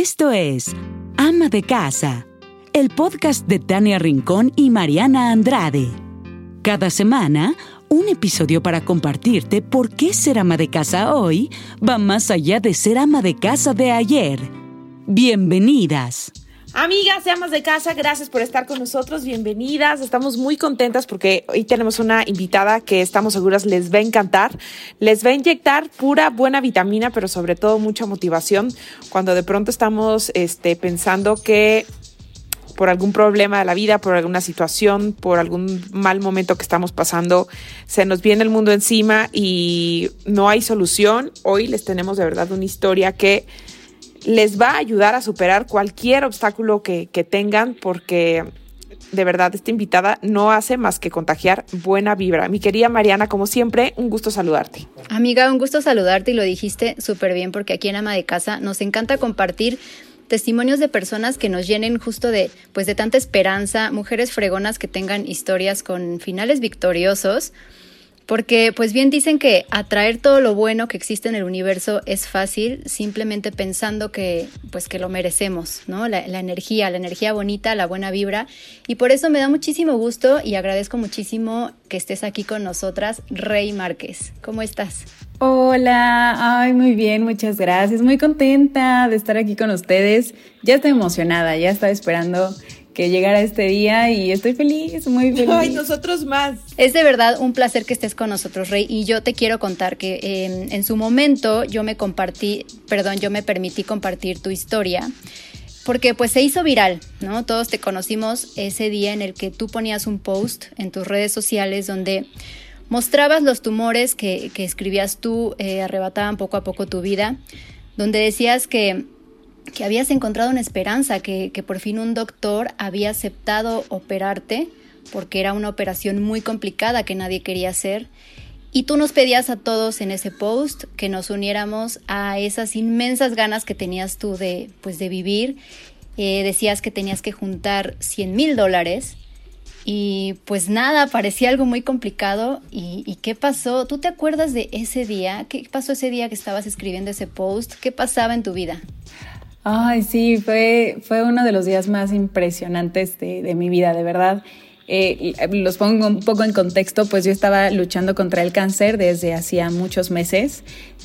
Esto es Ama de Casa, el podcast de Tania Rincón y Mariana Andrade. Cada semana, un episodio para compartirte por qué ser ama de casa hoy va más allá de ser ama de casa de ayer. Bienvenidas. Amigas de Amas de Casa, gracias por estar con nosotros. Bienvenidas. Estamos muy contentas porque hoy tenemos una invitada que estamos seguras les va a encantar. Les va a inyectar pura buena vitamina, pero sobre todo mucha motivación cuando de pronto estamos este, pensando que por algún problema de la vida, por alguna situación, por algún mal momento que estamos pasando, se nos viene el mundo encima y no hay solución. Hoy les tenemos de verdad una historia que les va a ayudar a superar cualquier obstáculo que, tengan porque de verdad esta invitada no hace más que contagiar buena vibra. Mi querida Mariana, como siempre, un gusto saludarte. Amiga, un gusto saludarte y lo dijiste súper bien porque aquí en Ama de Casa nos encanta compartir testimonios de personas que nos llenen justo de pues de tanta esperanza, mujeres fregonas que tengan historias con finales victoriosos porque pues bien dicen que atraer todo lo bueno que existe en el universo es fácil simplemente pensando que pues que lo merecemos, ¿no? La, la, energía, la energía bonita, la buena vibra. Y por eso me da muchísimo gusto y agradezco muchísimo que estés aquí con nosotras, Rey Márquez. ¿Cómo estás? Hola, ay, muy bien, muchas gracias. Muy contenta de estar aquí con ustedes. Ya estoy emocionada, ya estaba esperando que llegara este día y estoy feliz, muy feliz. Ay, nosotros más. Es de verdad un placer que estés con nosotros, Rey. Y yo te quiero contar que em, en su momento yo me compartí, perdón, yo me permití compartir tu historia porque pues se hizo viral, ¿no? Todos te conocimos ese día en el que tú ponías un post en tus redes sociales donde mostrabas los tumores que, escribías tú, eh, arrebataban poco a poco tu vida, donde decías que que habías encontrado una esperanza, que, por fin un doctor había aceptado operarte, porque era una operación muy complicada que nadie quería hacer. Y tú nos pedías a todos en ese post que nos uniéramos a esas inmensas ganas que tenías tú de, pues, de vivir. Eh, decías que tenías que juntar 100 mil dólares. Y pues nada, parecía algo muy complicado. ¿Y, ¿Y qué pasó? ¿Tú te acuerdas de ese día? ¿Qué pasó ese día que estabas escribiendo ese post? ¿Qué pasaba en tu vida? Ay, sí, fue, fue uno de los días más impresionantes de, mi vida, de verdad. Eh, los pongo un poco en contexto, pues yo estaba luchando contra el cáncer desde hacía muchos meses,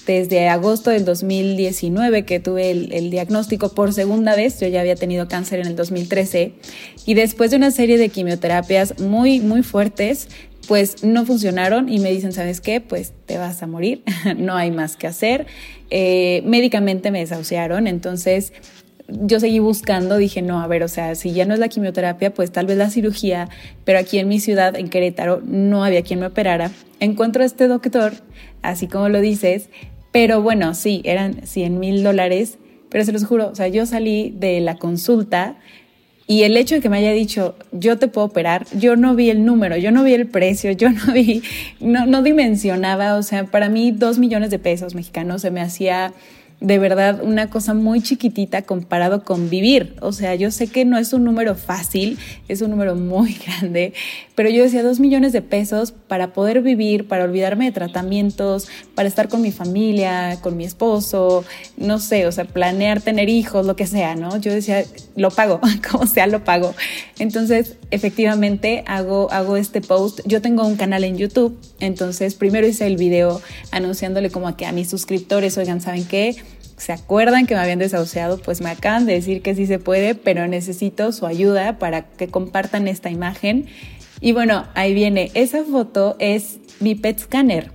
desde agosto del 2019 que tuve el, el, diagnóstico por segunda vez, yo ya había tenido cáncer en el 2013 y después de una serie de quimioterapias muy, muy fuertes, pues no funcionaron y me dicen, ¿sabes qué? Pues te vas a morir, no hay más que hacer. Eh, médicamente me desahuciaron, entonces yo seguí buscando, dije, no, a ver, o sea, si ya no es la quimioterapia, pues tal vez la cirugía, pero aquí en mi ciudad, en Querétaro, no había quien me operara. Encuentro a este doctor, así como lo dices, pero bueno, sí, eran 100 mil dólares, pero se los juro, o sea, yo salí de la consulta y el hecho de que me haya dicho, yo te puedo operar, yo no vi el número, yo no vi el precio, yo no vi, no, no dimensionaba, o sea, para mí dos millones de pesos mexicanos se me hacía de verdad una cosa muy chiquitita comparado con vivir. O sea, yo sé que no es un número fácil, es un número muy grande, pero yo decía dos millones de pesos para poder vivir, para olvidarme de tratamientos, para estar con mi familia, con mi esposo, no sé, o sea, planear tener hijos, lo que sea, ¿no? Yo decía, lo pago, como sea, lo pago. Entonces, efectivamente, hago, hago este post. Yo tengo un canal en YouTube, entonces primero hice el video anunciándole como a que a mis suscriptores, oigan, ¿saben qué? Se acuerdan que me habían desahuciado, pues me acaban de decir que sí se puede, pero necesito su ayuda para que compartan esta imagen. Y bueno, ahí viene, esa foto es mi PET scanner.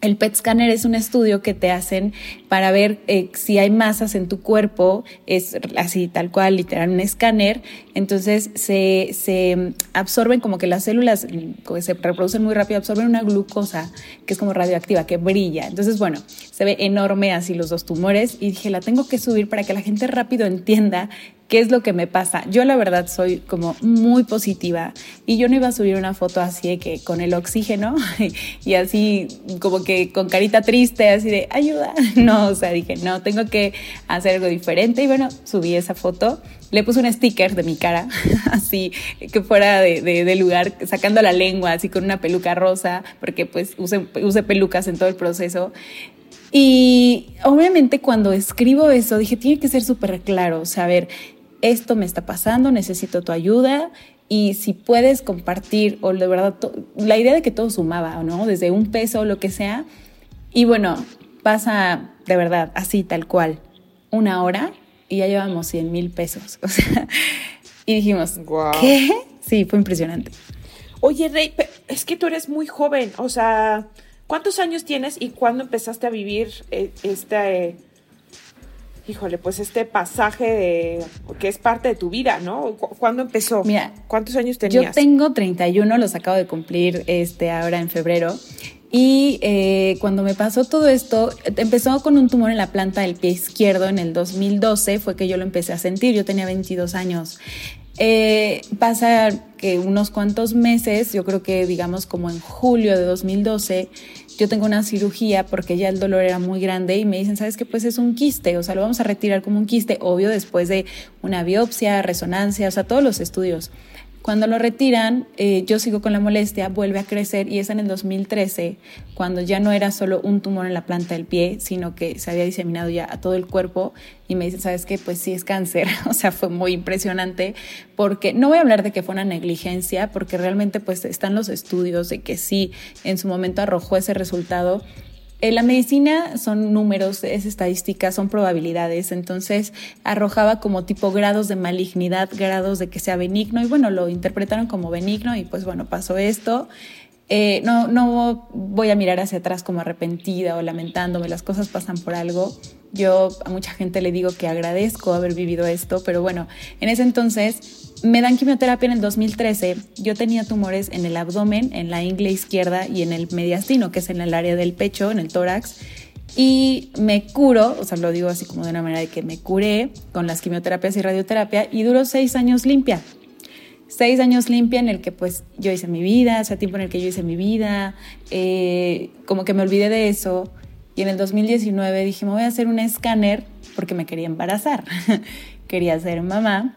El PET scanner es un estudio que te hacen para ver eh, si hay masas en tu cuerpo, es así tal cual, literal, un escáner. Entonces se, se absorben como que las células que se reproducen muy rápido, absorben una glucosa que es como radioactiva, que brilla. Entonces, bueno, se ve enorme así los dos tumores y dije, la tengo que subir para que la gente rápido entienda ¿Qué es lo que me pasa? Yo la verdad soy como muy positiva y yo no iba a subir una foto así de que con el oxígeno y así como que con carita triste, así de ayuda. No, o sea, dije, no, tengo que hacer algo diferente y bueno, subí esa foto. Le puse un sticker de mi cara, así que fuera de, lugar, sacando la lengua, así con una peluca rosa, porque pues use, use pelucas en todo el proceso. Y obviamente cuando escribo eso, dije, tiene que ser súper claro, saber, esto me está pasando, necesito tu ayuda. Y si puedes compartir, o de verdad, la idea de que todo sumaba, ¿no? Desde un peso o lo que sea. Y bueno, pasa de verdad, así, tal cual, una hora y ya llevamos 100 mil pesos. O sea, y dijimos, ¿qué? Sí, fue impresionante. Oye, Rey, es que tú eres muy joven, o sea, ¿cuántos años tienes y cuándo empezaste a vivir eh, este, híjole, pues este pasaje de, que es parte de tu vida, ¿no? ¿Cuándo empezó? Mira, ¿cuántos años tenías? Yo tengo 31, los acabo de cumplir este ahora en febrero. Y eh, cuando me pasó todo esto, empezó con un tumor en la planta del pie izquierdo en el 2012, fue que yo lo empecé a sentir, yo tenía 22 años. Eh, pasa que unos cuantos meses, yo creo que digamos como en julio de 2012, yo tengo una cirugía porque ya el dolor era muy grande y me dicen, ¿sabes qué? Pues es un quiste, o sea, lo vamos a retirar como un quiste, obvio, después de una biopsia, resonancia, o sea, todos los estudios. Cuando lo retiran, eh, yo sigo con la molestia, vuelve a crecer y es en el 2013, cuando ya no era solo un tumor en la planta del pie, sino que se había diseminado ya a todo el cuerpo y me dicen, ¿sabes qué? Pues sí es cáncer. o sea, fue muy impresionante porque no voy a hablar de que fue una negligencia, porque realmente pues están los estudios de que sí en su momento arrojó ese resultado, en la medicina son números, es estadística, son probabilidades, entonces arrojaba como tipo grados de malignidad, grados de que sea benigno y bueno, lo interpretaron como benigno y pues bueno, pasó esto. Eh, no, no voy a mirar hacia atrás como arrepentida o lamentándome, las cosas pasan por algo. Yo a mucha gente le digo que agradezco haber vivido esto, pero bueno, en ese entonces me dan quimioterapia en el 2013. Yo tenía tumores en el abdomen, en la ingle izquierda y en el mediastino, que es en el área del pecho, en el tórax. Y me curo, o sea, lo digo así como de una manera de que me curé con las quimioterapias y radioterapia y duró seis años limpia. Seis años limpia en el que pues yo hice mi vida, o tiempo en el que yo hice mi vida, eh, como que me olvidé de eso. Y en el 2019 dije, me voy a hacer un escáner porque me quería embarazar. quería ser mamá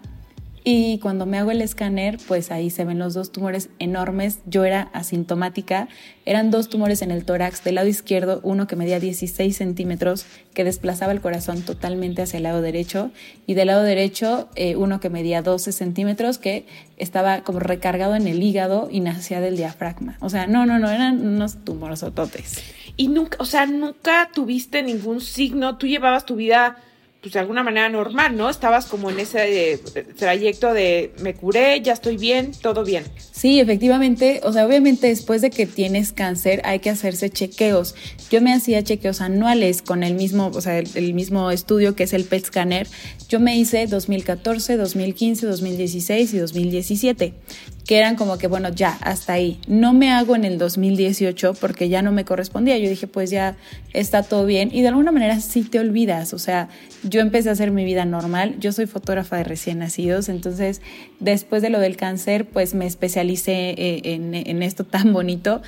y cuando me hago el escáner, pues ahí se ven los dos tumores enormes. Yo era asintomática. Eran dos tumores en el tórax. Del lado izquierdo, uno que medía 16 centímetros, que desplazaba el corazón totalmente hacia el lado derecho. Y del lado derecho, eh, uno que medía 12 centímetros, que estaba como recargado en el hígado y nacía del diafragma. O sea, no, no, no, eran unos tumores ototes. Y nunca, o sea, nunca tuviste ningún signo. Tú llevabas tu vida pues de alguna manera normal, ¿no? Estabas como en ese eh, trayecto de me curé, ya estoy bien, todo bien. Sí, efectivamente, o sea, obviamente después de que tienes cáncer hay que hacerse chequeos. Yo me hacía chequeos anuales con el mismo, o sea, el, mismo estudio que es el PET scanner. Yo me hice 2014, 2015, 2016 y 2017 que eran como que, bueno, ya, hasta ahí. No me hago en el 2018 porque ya no me correspondía. Yo dije, pues ya está todo bien. Y de alguna manera sí te olvidas. O sea, yo empecé a hacer mi vida normal. Yo soy fotógrafa de recién nacidos. Entonces, después de lo del cáncer, pues me especialicé eh, en, en esto tan bonito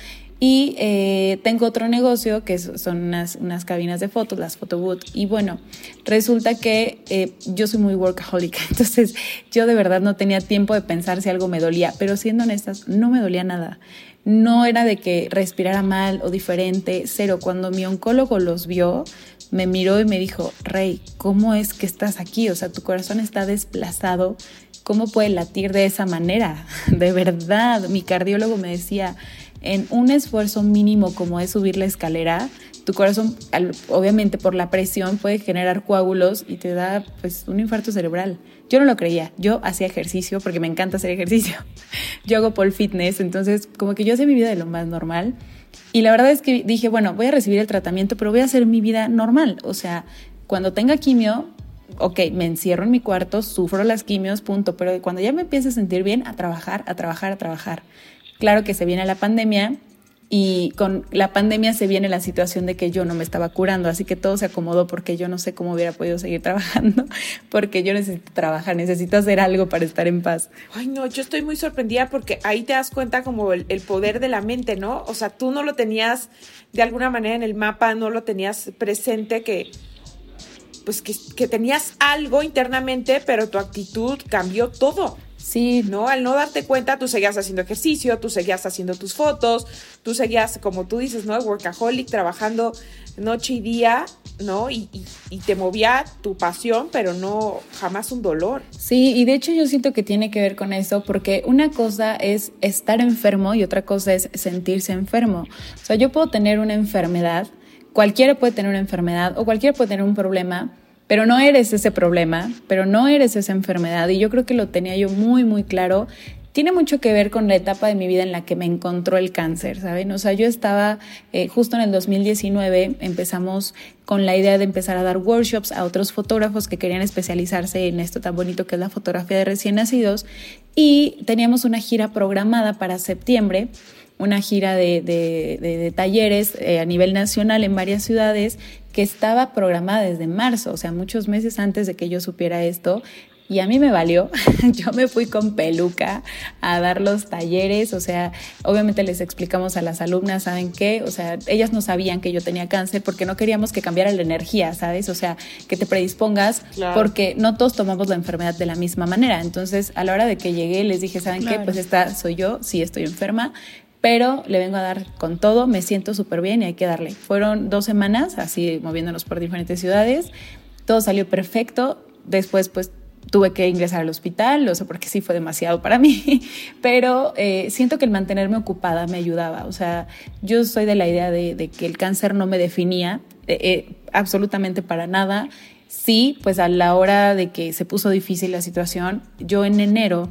y eh, tengo otro negocio que son unas, unas cabinas de fotos, las photobooth. Y bueno, resulta que eh, yo soy muy workaholic, entonces yo de verdad no tenía tiempo de pensar si algo me dolía, pero siendo honestas, no me dolía nada. No era de que respirara mal o diferente, cero. Cuando mi oncólogo los vio, me miró y me dijo, Rey, ¿cómo es que estás aquí? O sea, tu corazón está desplazado. ¿Cómo puede latir de esa manera? De verdad, mi cardiólogo me decía, en un esfuerzo mínimo como es subir la escalera, tu corazón, obviamente por la presión, puede generar coágulos y te da pues un infarto cerebral. Yo no lo creía, yo hacía ejercicio porque me encanta hacer ejercicio. Yo hago pole fitness, entonces como que yo hacía mi vida de lo más normal. Y la verdad es que dije, bueno, voy a recibir el tratamiento, pero voy a hacer mi vida normal. O sea, cuando tenga quimio, ok, me encierro en mi cuarto, sufro las quimios, punto. Pero cuando ya me empiece a sentir bien, a trabajar, a trabajar, a trabajar. Claro que se viene la pandemia y con la pandemia se viene la situación de que yo no me estaba curando, así que todo se acomodó porque yo no sé cómo hubiera podido seguir trabajando, porque yo necesito trabajar, necesito hacer algo para estar en paz. Ay, no, yo estoy muy sorprendida porque ahí te das cuenta como el, poder de la mente, ¿no? O sea, tú no lo tenías de alguna manera en el mapa, no lo tenías presente que pues que, que tenías algo internamente, pero tu actitud cambió todo. Sí. ¿No? Al no darte cuenta, tú seguías haciendo ejercicio, tú seguías haciendo tus fotos, tú seguías, como tú dices, ¿no? Workaholic, trabajando noche y día, ¿no? Y, y, te movía tu pasión, pero no jamás un dolor. Sí, y de hecho yo siento que tiene que ver con eso, porque una cosa es estar enfermo y otra cosa es sentirse enfermo. O sea, yo puedo tener una enfermedad, cualquiera puede tener una enfermedad o cualquiera puede tener un problema, pero no eres ese problema, pero no eres esa enfermedad. Y yo creo que lo tenía yo muy, muy claro. Tiene mucho que ver con la etapa de mi vida en la que me encontró el cáncer, ¿saben? O sea, yo estaba eh, justo en el 2019, empezamos con la idea de empezar a dar workshops a otros fotógrafos que querían especializarse en esto tan bonito que es la fotografía de recién nacidos y teníamos una gira programada para septiembre una gira de, talleres eh, a nivel nacional en varias ciudades que estaba programada desde marzo, o sea, muchos meses antes de que yo supiera esto. Y a mí me valió, yo me fui con peluca a dar los talleres, o sea, obviamente les explicamos a las alumnas, ¿saben qué? O sea, ellas no sabían que yo tenía cáncer porque no queríamos que cambiara la energía, ¿sabes? O sea, que te predispongas porque no todos tomamos la enfermedad de la misma manera. Entonces, a la hora de que llegué, les dije, ¿saben qué? Pues esta soy yo, sí estoy enferma, pero le vengo a dar con todo, me siento súper bien y hay que darle. Fueron dos semanas así moviéndonos por diferentes ciudades, todo salió perfecto, después pues tuve que ingresar al hospital, no sé porque sí fue demasiado para mí, pero eh, siento que el mantenerme ocupada me ayudaba, o sea, yo soy de la idea de, que el cáncer no me definía eh, eh, absolutamente para nada. Sí, pues a la hora de que se puso difícil la situación, yo en enero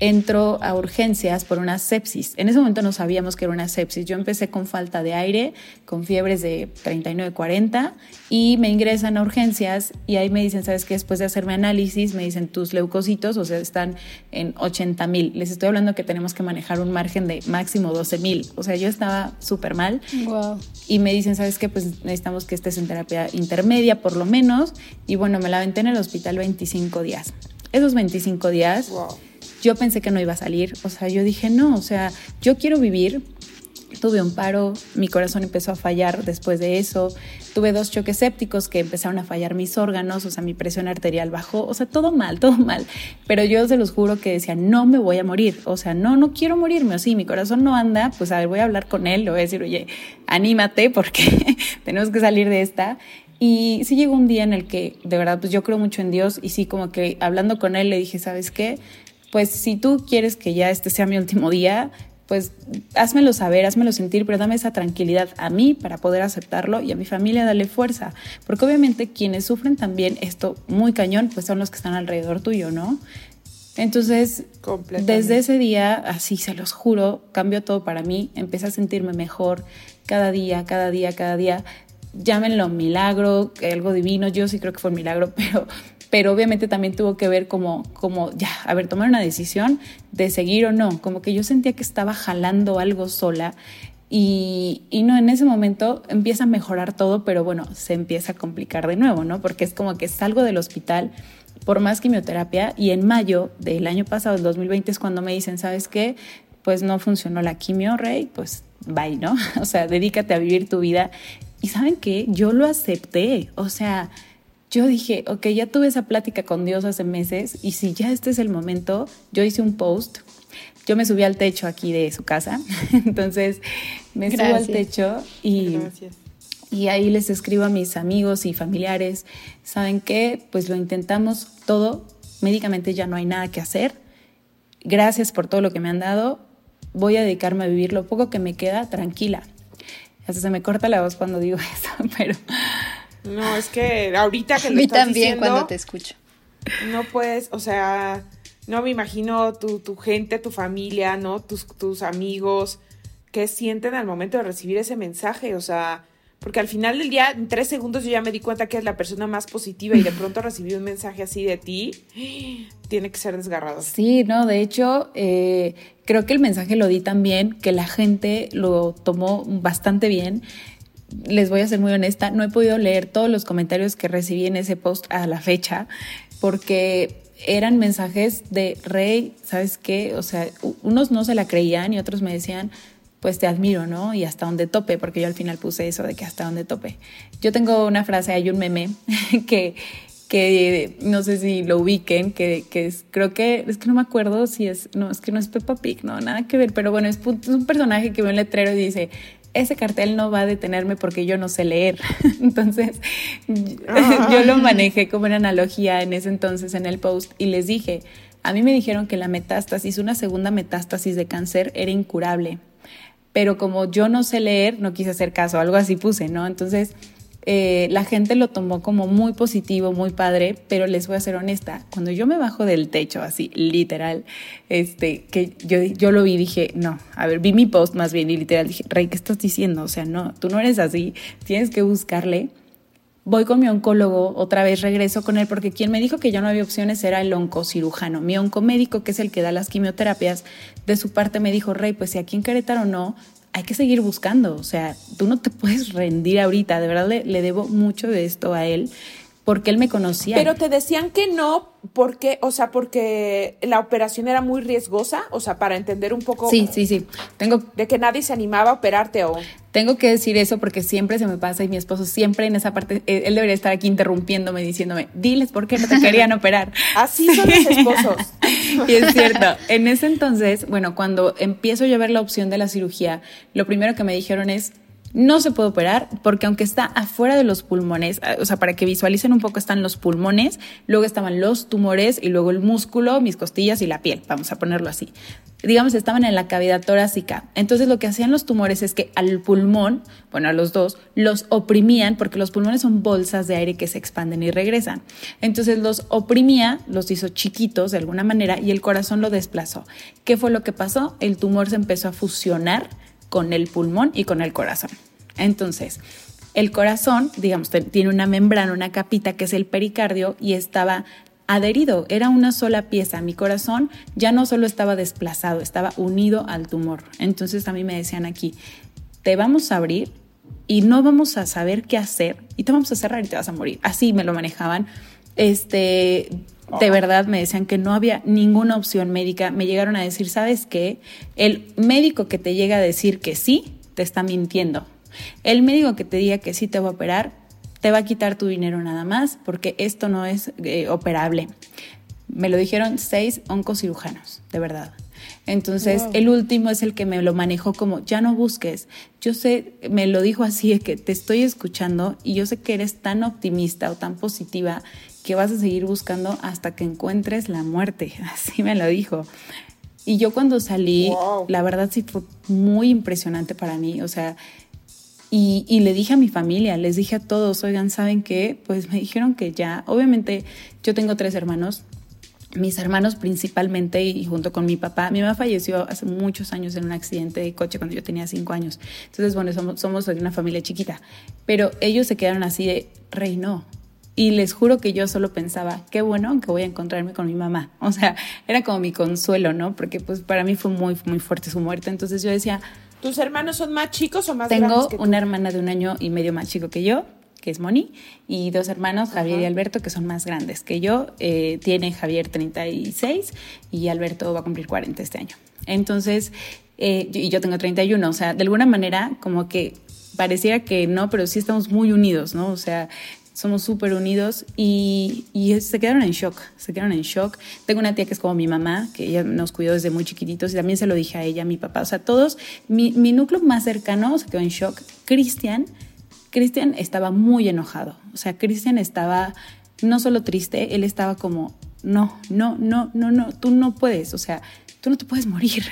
entro a urgencias por una sepsis. En ese momento no sabíamos que era una sepsis. Yo empecé con falta de aire, con fiebres de 39, 40 y me ingresan a urgencias y ahí me dicen, ¿sabes qué? Después de hacerme análisis, me dicen tus leucocitos, o sea, están en 80 mil. Les estoy hablando que tenemos que manejar un margen de máximo 12 mil. O sea, yo estaba súper mal. Y me dicen, ¿sabes qué? Pues necesitamos que estés en terapia intermedia por lo menos. Y bueno, me la aventé en el hospital 25 días. Esos 25 días... Yo pensé que no iba a salir, o sea, yo dije, no, o sea, yo quiero vivir. Tuve un paro, mi corazón empezó a fallar después de eso, tuve dos choques sépticos que empezaron a fallar mis órganos, o sea, mi presión arterial bajó, o sea, todo mal, todo mal. Pero yo se los juro que decía, no me voy a morir, o sea, no, no quiero morirme, o sí, mi corazón no anda, pues a ver, voy a hablar con él, le voy a decir, oye, anímate porque tenemos que salir de esta. Y sí llegó un día en el que, de verdad, pues yo creo mucho en Dios y sí, como que hablando con él le dije, ¿sabes qué? Pues si tú quieres que ya este sea mi último día, pues házmelo saber, házmelo sentir, pero dame esa tranquilidad a mí para poder aceptarlo y a mi familia darle fuerza, porque obviamente quienes sufren también esto muy cañón, pues son los que están alrededor tuyo, ¿no? Entonces, desde ese día, así se los juro, cambió todo para mí, empecé a sentirme mejor cada día, cada día, cada día. Llámenlo milagro, algo divino, yo sí creo que fue un milagro, pero pero obviamente también tuvo que ver como, como, ya, a ver, tomar una decisión de seguir o no, como que yo sentía que estaba jalando algo sola y, y, no, en ese momento empieza a mejorar todo, pero bueno, se empieza a complicar de nuevo, ¿no? Porque es como que salgo del hospital por más quimioterapia y en mayo del año pasado, el 2020, es cuando me dicen, ¿sabes qué? Pues no funcionó la quimio, Rey, pues bye, ¿no? O sea, dedícate a vivir tu vida. Y saben qué, yo lo acepté, o sea, yo dije, ok, ya tuve esa plática con Dios hace meses y si ya este es el momento, yo hice un post, yo me subí al techo aquí de su casa, entonces me subo al techo y, y ahí les escribo a mis amigos y familiares, ¿saben qué? Pues lo intentamos todo, médicamente ya no hay nada que hacer, gracias por todo lo que me han dado, voy a dedicarme a vivir lo poco que me queda tranquila. Hasta se me corta la voz cuando digo eso, pero no, es que ahorita que lo A también cuando te escucho. No puedes, o sea, no me imagino tu, tu gente, tu familia, ¿no? Tus, tus amigos, qué sienten al momento de recibir ese mensaje, o sea, porque al final del día, en tres segundos yo ya me di cuenta que es la persona más positiva y de pronto recibí un mensaje así de ti, tiene que ser desgarrado. Sí, no, de hecho, eh, creo que el mensaje lo di también, que la gente lo tomó bastante bien les voy a ser muy honesta, no he podido leer todos los comentarios que recibí en ese post a la fecha, porque eran mensajes de Rey, ¿sabes qué? O sea, unos no se la creían y otros me decían, pues te admiro, ¿no? Y hasta donde tope, porque yo al final puse eso de que hasta donde tope. Yo tengo una frase, hay un meme que, que no sé si lo ubiquen, que, que es, creo que, es que no me acuerdo si es, no, es que no es Peppa Pig, no, nada que ver, pero bueno, es un personaje que ve un letrero y dice, ese cartel no va a detenerme porque yo no sé leer. Entonces, yo lo manejé como una analogía en ese entonces en el post y les dije, a mí me dijeron que la metástasis, una segunda metástasis de cáncer era incurable, pero como yo no sé leer, no quise hacer caso, algo así puse, ¿no? Entonces, eh, la gente lo tomó como muy positivo, muy padre, pero les voy a ser honesta, cuando yo me bajo del techo, así, literal, este, que yo, yo lo vi, dije, no, a ver, vi mi post más bien y literal dije, Rey, ¿qué estás diciendo? O sea, no, tú no eres así, tienes que buscarle. Voy con mi oncólogo, otra vez regreso con él, porque quien me dijo que ya no había opciones era el oncocirujano. Mi oncomédico, que es el que da las quimioterapias, de su parte me dijo, Rey, pues si aquí en Querétaro no, hay que seguir buscando, o sea, tú no te puedes rendir ahorita, de verdad le, le debo mucho de esto a él porque él me conocía. Pero te decían que no, porque, o sea, porque la operación era muy riesgosa, o sea, para entender un poco. Sí, sí, sí. Tengo de que nadie se animaba a operarte o. Tengo que decir eso porque siempre se me pasa y mi esposo siempre en esa parte, él debería estar aquí interrumpiéndome, diciéndome, diles por qué no te querían operar. Así son los esposos. y es cierto. En ese entonces, bueno, cuando empiezo yo a ver la opción de la cirugía, lo primero que me dijeron es, no se puede operar porque aunque está afuera de los pulmones, ah, o sea, para que visualicen un poco, están los pulmones, luego estaban los tumores y luego el músculo, mis costillas y la piel, vamos a ponerlo así. Digamos, estaban en la cavidad torácica. Entonces lo que hacían los tumores es que al pulmón, bueno, a los dos, los oprimían porque los pulmones son bolsas de aire que se expanden y regresan. Entonces los oprimía, los hizo chiquitos de alguna manera y el corazón lo desplazó. ¿Qué fue lo que pasó? El tumor se empezó a fusionar con el pulmón y con el corazón. Entonces, el corazón, digamos, tiene una membrana, una capita que es el pericardio y estaba adherido, era una sola pieza. Mi corazón ya no solo estaba desplazado, estaba unido al tumor. Entonces a mí me decían aquí, te vamos a abrir y no vamos a saber qué hacer y te vamos a cerrar y te vas a morir. Así me lo manejaban. Este, de verdad me decían que no había ninguna opción médica. Me llegaron a decir, ¿sabes qué? El médico que te llega a decir que sí, te está mintiendo. El médico que te diga que sí te va a operar, te va a quitar tu dinero nada más porque esto no es eh, operable. Me lo dijeron seis oncocirujanos, de verdad. Entonces, el último es el que me lo manejó como, ya no busques. Yo sé, me lo dijo así, de que te estoy escuchando y yo sé que eres tan optimista o tan positiva que vas a seguir buscando hasta que encuentres la muerte. Así me lo dijo. Y yo cuando salí, la verdad sí fue muy impresionante para mí. O sea, y, y, le dije a mi familia, les dije a todos, oigan, ¿saben qué? Pues me dijeron que ya, obviamente yo tengo tres hermanos, mis hermanos principalmente y junto con mi papá. Mi mamá falleció hace muchos años en un accidente de coche cuando yo tenía cinco años. Entonces, bueno, somos, somos una familia chiquita, pero ellos se quedaron así de, rey, y les juro que yo solo pensaba, qué bueno que voy a encontrarme con mi mamá. O sea, era como mi consuelo, ¿no? Porque pues para mí fue muy, muy fuerte su muerte. Entonces yo decía... ¿Tus hermanos son más chicos o más tengo grandes Tengo una hermana de un año y medio más chico que yo, que es Moni, y dos hermanos, Javier y Alberto, que son más grandes que yo. Eh, tiene Javier 36 y Alberto va a cumplir 40 este año. Entonces, eh, y yo tengo 31. O sea, de alguna manera, como que pareciera que no, pero sí estamos muy unidos, ¿no? O sea, somos súper unidos y, se quedaron en shock, se quedaron en shock. Tengo una tía que es como mi mamá, que ella nos cuidó desde muy chiquititos y también se lo dije a ella, a mi papá, o sea, todos, mi, mi núcleo más cercano se quedó en shock. Cristian, Cristian estaba muy enojado, o sea, Cristian estaba no solo triste, él estaba como, no, no, no, no, no, tú no puedes, o sea, tú no te puedes morir.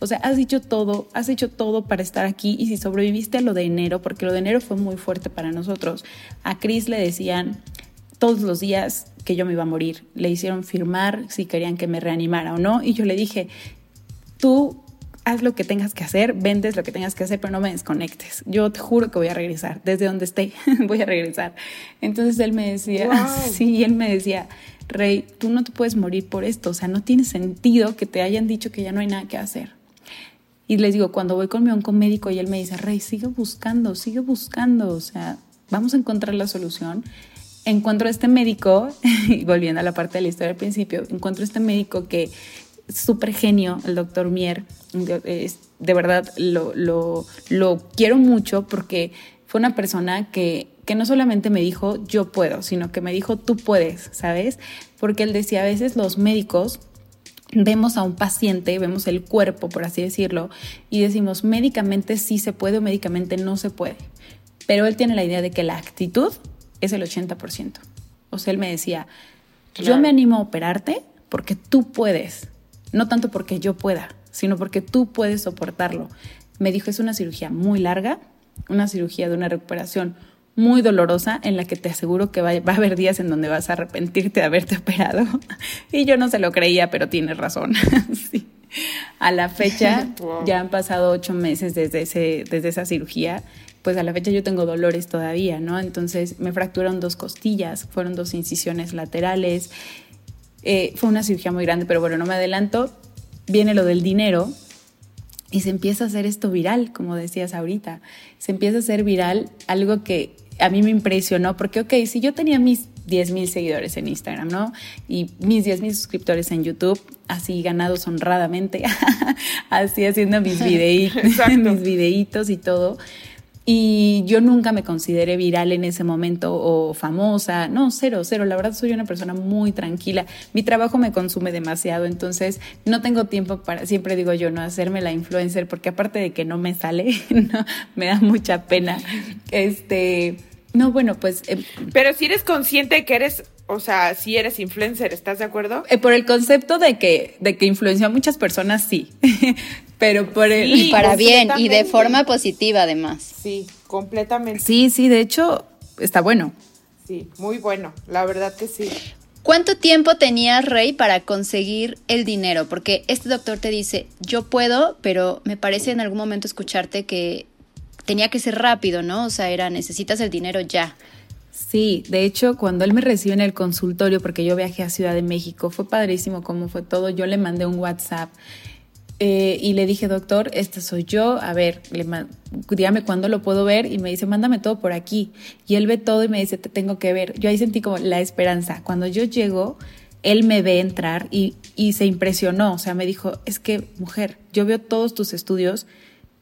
O sea, has dicho todo, has hecho todo para estar aquí y si sobreviviste a lo de enero, porque lo de enero fue muy fuerte para nosotros, a Chris le decían todos los días que yo me iba a morir, le hicieron firmar si querían que me reanimara o no y yo le dije, tú haz lo que tengas que hacer, vendes lo que tengas que hacer, pero no me desconectes. Yo te juro que voy a regresar, desde donde esté, voy a regresar. Entonces él me decía, sí, él me decía, Rey, tú no te puedes morir por esto, o sea, no tiene sentido que te hayan dicho que ya no hay nada que hacer. Y les digo, cuando voy con mi oncomédico y él me dice, Rey, sigue buscando, sigue buscando, o sea, vamos a encontrar la solución. Encuentro este médico, y volviendo a la parte de la historia al principio, encuentro este médico que es súper genio, el doctor Mier, de, de verdad lo, lo, lo quiero mucho porque fue una persona que que no solamente me dijo yo puedo, sino que me dijo tú puedes, ¿sabes? Porque él decía, a veces los médicos vemos a un paciente, vemos el cuerpo, por así decirlo, y decimos médicamente sí se puede o médicamente no se puede. Pero él tiene la idea de que la actitud es el 80%. O sea, él me decía, yo me animo a operarte porque tú puedes, no tanto porque yo pueda, sino porque tú puedes soportarlo. Me dijo, es una cirugía muy larga, una cirugía de una recuperación muy dolorosa en la que te aseguro que va, a haber días en donde vas a arrepentirte de haberte operado. Y yo no se lo creía, pero tienes razón. sí. A la fecha, ya han pasado ocho meses desde, ese, desde esa cirugía, pues a la fecha yo tengo dolores todavía, ¿no? Entonces me fracturaron dos costillas, fueron dos incisiones laterales. Eh, fue una cirugía muy grande, pero bueno, no me adelanto. Viene lo del dinero, y se empieza a hacer esto viral, como decías ahorita. Se empieza a hacer viral algo que a mí me impresionó porque, ok, si yo tenía mis 10 mil seguidores en Instagram, ¿no? Y mis 10 mil suscriptores en YouTube, así ganados honradamente, así haciendo mis, mis videitos y todo. Y yo nunca me consideré viral en ese momento o famosa. No, cero, cero. La verdad soy una persona muy tranquila. Mi trabajo me consume demasiado, entonces no tengo tiempo para, siempre digo yo, no hacerme la influencer, porque aparte de que no me sale, no, me da mucha pena. Este, no, bueno, pues... Eh, Pero si eres consciente que eres o sea, si eres influencer, ¿estás de acuerdo? Eh, por el concepto de que, de que influenció a muchas personas, sí. Pero por el... y para bien y de forma positiva además. Sí, completamente. Sí, sí, de hecho, está bueno. Sí, muy bueno, la verdad que sí. ¿Cuánto tiempo tenías, Rey, para conseguir el dinero? Porque este doctor te dice, yo puedo, pero me parece en algún momento escucharte que tenía que ser rápido, ¿no? O sea, era, necesitas el dinero ya. Sí, de hecho, cuando él me recibió en el consultorio, porque yo viajé a Ciudad de México, fue padrísimo cómo fue todo. Yo le mandé un WhatsApp eh, y le dije, doctor, este soy yo, a ver, dígame cuándo lo puedo ver y me dice, mándame todo por aquí. Y él ve todo y me dice, te tengo que ver. Yo ahí sentí como la esperanza. Cuando yo llego, él me ve entrar y, y se impresionó, o sea, me dijo, es que mujer, yo veo todos tus estudios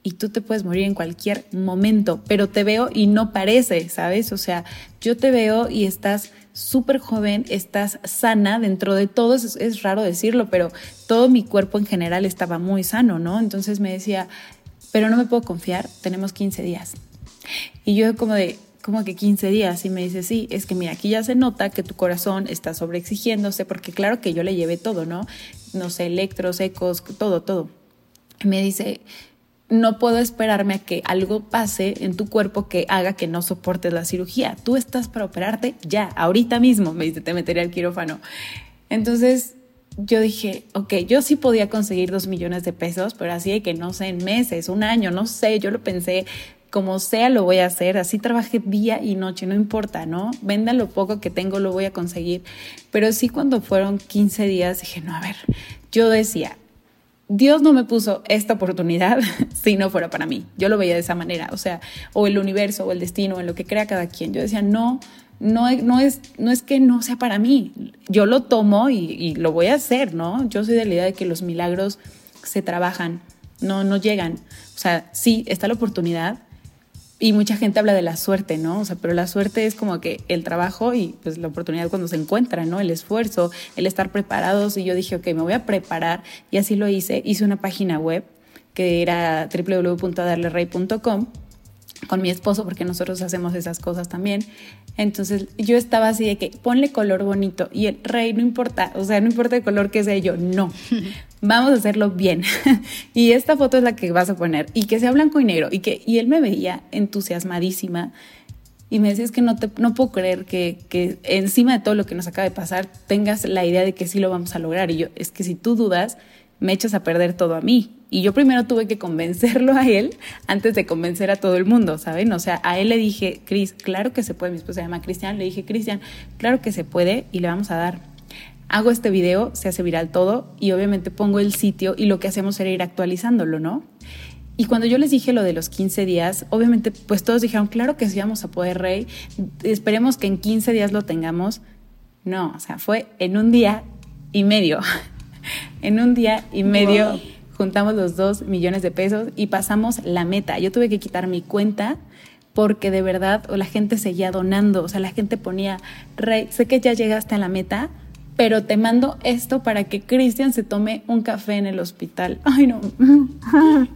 y tú te puedes morir en cualquier momento, pero te veo y no parece, ¿sabes? O sea, yo te veo y estás súper joven, estás sana dentro de todo, es, raro decirlo, pero todo mi cuerpo en general estaba muy sano, ¿no? Entonces me decía, pero no me puedo confiar, tenemos 15 días. Y yo como de, como que 15 días y me dice, sí, es que mira, aquí ya se nota que tu corazón está sobreexigiéndose, porque claro que yo le llevé todo, ¿no? No sé, electros, ecos, todo, todo. me dice, no puedo esperarme a que algo pase en tu cuerpo que haga que no soportes la cirugía. Tú estás para operarte ya, ahorita mismo, me dice, te metería al quirófano. Entonces yo dije, ok, yo sí podía conseguir dos millones de pesos, pero así de que no sé, en meses, un año, no sé, yo lo pensé, como sea lo voy a hacer, así trabajé día y noche, no importa, ¿no? Venda lo poco que tengo, lo voy a conseguir. Pero sí cuando fueron 15 días dije, no, a ver, yo decía, Dios no me puso esta oportunidad si no fuera para mí. Yo lo veía de esa manera, o sea, o el universo, o el destino, en lo que crea cada quien. Yo decía, no, no, no, es, no es que no sea para mí. Yo lo tomo y, y, lo voy a hacer, ¿no? Yo soy de la idea de que los milagros se trabajan, no, no llegan. O sea, sí, está la oportunidad, y mucha gente habla de la suerte, ¿no? O sea, pero la suerte es como que el trabajo y pues la oportunidad cuando se encuentra, ¿no? El esfuerzo, el estar preparados. Y yo dije, ok, me voy a preparar. Y así lo hice. Hice una página web que era www.darlerey.com con mi esposo, porque nosotros hacemos esas cosas también. Entonces yo estaba así de que ponle color bonito y el rey no importa, o sea, no importa el color que sea yo, no, vamos a hacerlo bien. y esta foto es la que vas a poner y que sea blanco y negro y que y él me veía entusiasmadísima y me decía es que no, te, no puedo creer que, que encima de todo lo que nos acaba de pasar tengas la idea de que sí lo vamos a lograr y yo, es que si tú dudas, me echas a perder todo a mí y yo primero tuve que convencerlo a él antes de convencer a todo el mundo, ¿saben? O sea, a él le dije, Cris, claro que se puede, mi esposa se llama Cristian, le dije, Cristian, claro que se puede y le vamos a dar. Hago este video, se hace viral todo y obviamente pongo el sitio y lo que hacemos era ir actualizándolo, ¿no? Y cuando yo les dije lo de los 15 días, obviamente pues todos dijeron, claro que sí vamos a poder, Rey, esperemos que en 15 días lo tengamos. No, o sea, fue en un día y medio. en un día y medio juntamos los dos millones de pesos y pasamos la meta. Yo tuve que quitar mi cuenta porque de verdad o la gente seguía donando, o sea, la gente ponía, Rey, sé que ya llegaste a la meta, pero te mando esto para que Cristian se tome un café en el hospital. Ay, no.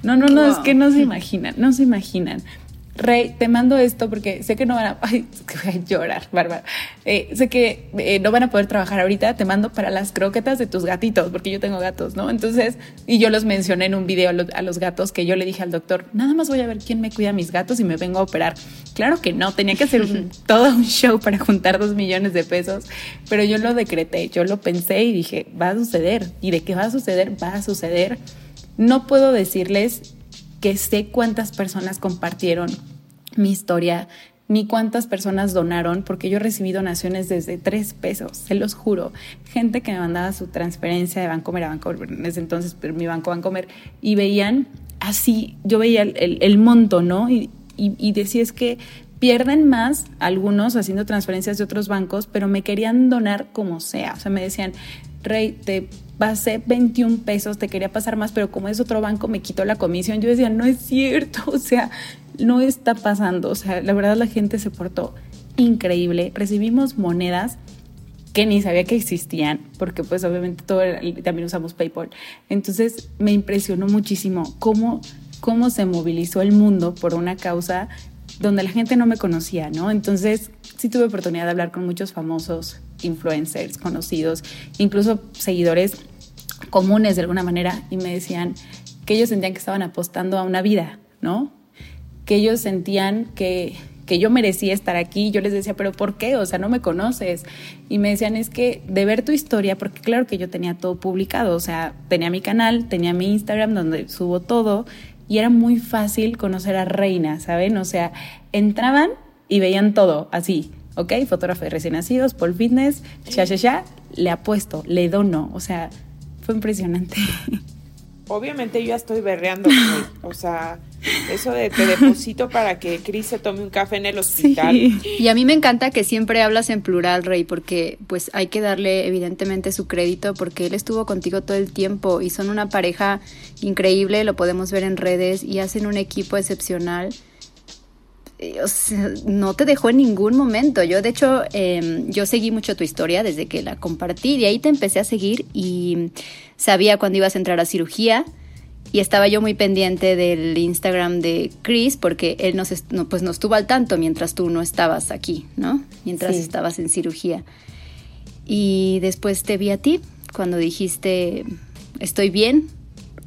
No, no, no, es que no se imaginan, no se imaginan. Rey, te mando esto porque sé que no van a, ay, voy a llorar, bárbara. Eh, sé que eh, no van a poder trabajar ahorita, te mando para las croquetas de tus gatitos, porque yo tengo gatos, ¿no? Entonces, y yo los mencioné en un video a, los gatos que yo le dije al doctor, nada más voy a ver quién me cuida a mis gatos y me vengo a operar. Claro que no, tenía que hacer todo un show para juntar dos millones de pesos, pero yo lo decreté, yo lo pensé y dije, va a suceder. ¿Y de qué va a suceder? Va a suceder. No puedo decirles que sé cuántas personas compartieron mi historia, ni cuántas personas donaron, porque yo recibí donaciones desde tres pesos, se los juro. Gente que me mandaba su transferencia de Bancomer a Bancomer, en ese entonces mi banco Bancomer, y veían así, yo veía el, monto, ¿no? Y, y, y decía es que pierden más algunos haciendo transferencias de otros bancos, pero me querían donar como sea. O sea, me decían, Rey, te pasé 21 pesos, te quería pasar más, pero como es otro banco, me quitó la comisión. Yo decía, no es cierto, o sea, no está pasando. O sea, la verdad la gente se portó increíble. Recibimos monedas que ni sabía que existían, porque pues obviamente todo también usamos PayPal. Entonces me impresionó muchísimo cómo, cómo se movilizó el mundo por una causa donde la gente no me conocía, ¿no? Entonces sí tuve oportunidad de hablar con muchos famosos influencers conocidos, incluso seguidores comunes de alguna manera, y me decían que ellos sentían que estaban apostando a una vida, ¿no? Que ellos sentían que, que yo merecía estar aquí. Yo les decía, pero ¿por qué? O sea, no me conoces. Y me decían, es que de ver tu historia, porque claro que yo tenía todo publicado, o sea, tenía mi canal, tenía mi Instagram donde subo todo, y era muy fácil conocer a Reina, ¿saben? O sea, entraban y veían todo así, ¿ok? Fotógrafo de recién nacidos, Paul Fitness, ya, ya, ya, le apuesto, le dono, o sea, fue impresionante. Obviamente yo ya estoy berreando, o sea, eso de te deposito para que Cris se tome un café en el hospital. Y a mí me encanta que siempre hablas en plural, Rey, porque pues hay que darle evidentemente su crédito porque él estuvo contigo todo el tiempo y son una pareja increíble, lo podemos ver en redes y hacen un equipo excepcional. Eh, o sea, no te dejó en ningún momento. Yo, de hecho, em, yo seguí mucho tu historia desde que la compartí. De ahí te empecé a seguir y sabía cuando ibas a entrar a cirugía y estaba yo muy pendiente del Instagram de Chris porque él nos, no, pues no estuvo al tanto mientras tú no estabas aquí, ¿no? Mientras estabas en cirugía. Y después te vi a ti cuando dijiste, estoy bien.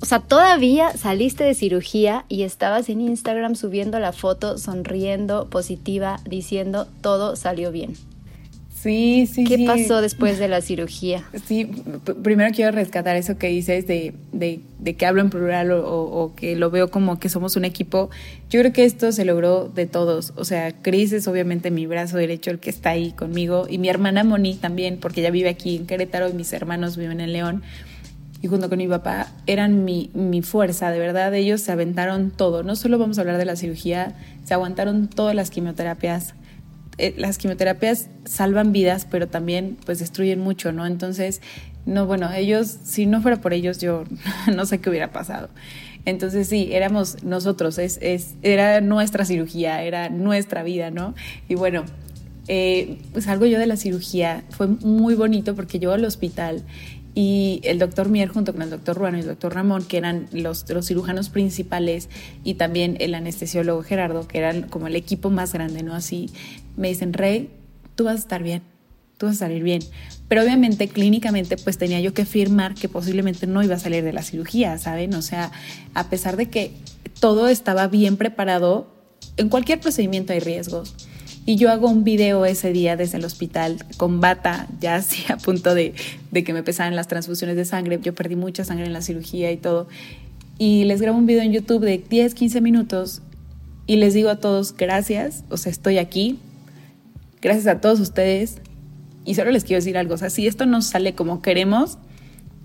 O sea, todavía saliste de cirugía y estabas en Instagram subiendo la foto, sonriendo, positiva, diciendo, todo salió bien. Sí, sí, ¿Qué pasó después de la cirugía? Sí, primero quiero rescatar eso que dices de, de, que hablo en plural o, que lo veo como que somos un equipo. Yo creo que esto se logró de todos. O sea, Cris es obviamente mi brazo derecho, el que está ahí conmigo, y mi hermana Moni también, porque ella vive aquí en Querétaro y mis hermanos viven en León. Y junto con mi papá eran mi, mi fuerza, de verdad, ellos se aventaron todo. No solo vamos a hablar de la cirugía, se aguantaron todas las quimioterapias eh, las quimioterapias salvan vidas, pero también pues destruyen mucho, ¿no? Entonces, no, bueno, ellos, si no fuera por ellos, yo no sé qué hubiera pasado. Entonces sí, éramos nosotros, es, es, era nuestra cirugía, era nuestra vida, ¿no? Y bueno, eh, pues salgo yo de la cirugía, fue muy bonito porque yo al hospital y el doctor Mier junto con el doctor Ruano y el doctor Ramón, que eran los, los cirujanos principales, y también el anestesiólogo Gerardo, que eran como el equipo más grande, ¿no? Así me dicen, Rey, tú vas a estar bien, tú vas a salir bien. Pero obviamente clínicamente pues tenía yo que firmar que posiblemente no iba a salir de la cirugía, ¿saben? O sea, a pesar de que todo estaba bien preparado, en cualquier procedimiento hay riesgos. Y yo hago un video ese día desde el hospital con bata, ya así a punto de, que me pesaran las transfusiones de sangre. Yo perdí mucha sangre en la cirugía y todo. Y les grabo un video en YouTube de 10, 15 minutos y les digo a todos gracias, o sea, estoy aquí. Gracias a todos ustedes. Y solo les quiero decir algo, o sea, si esto no sale como queremos,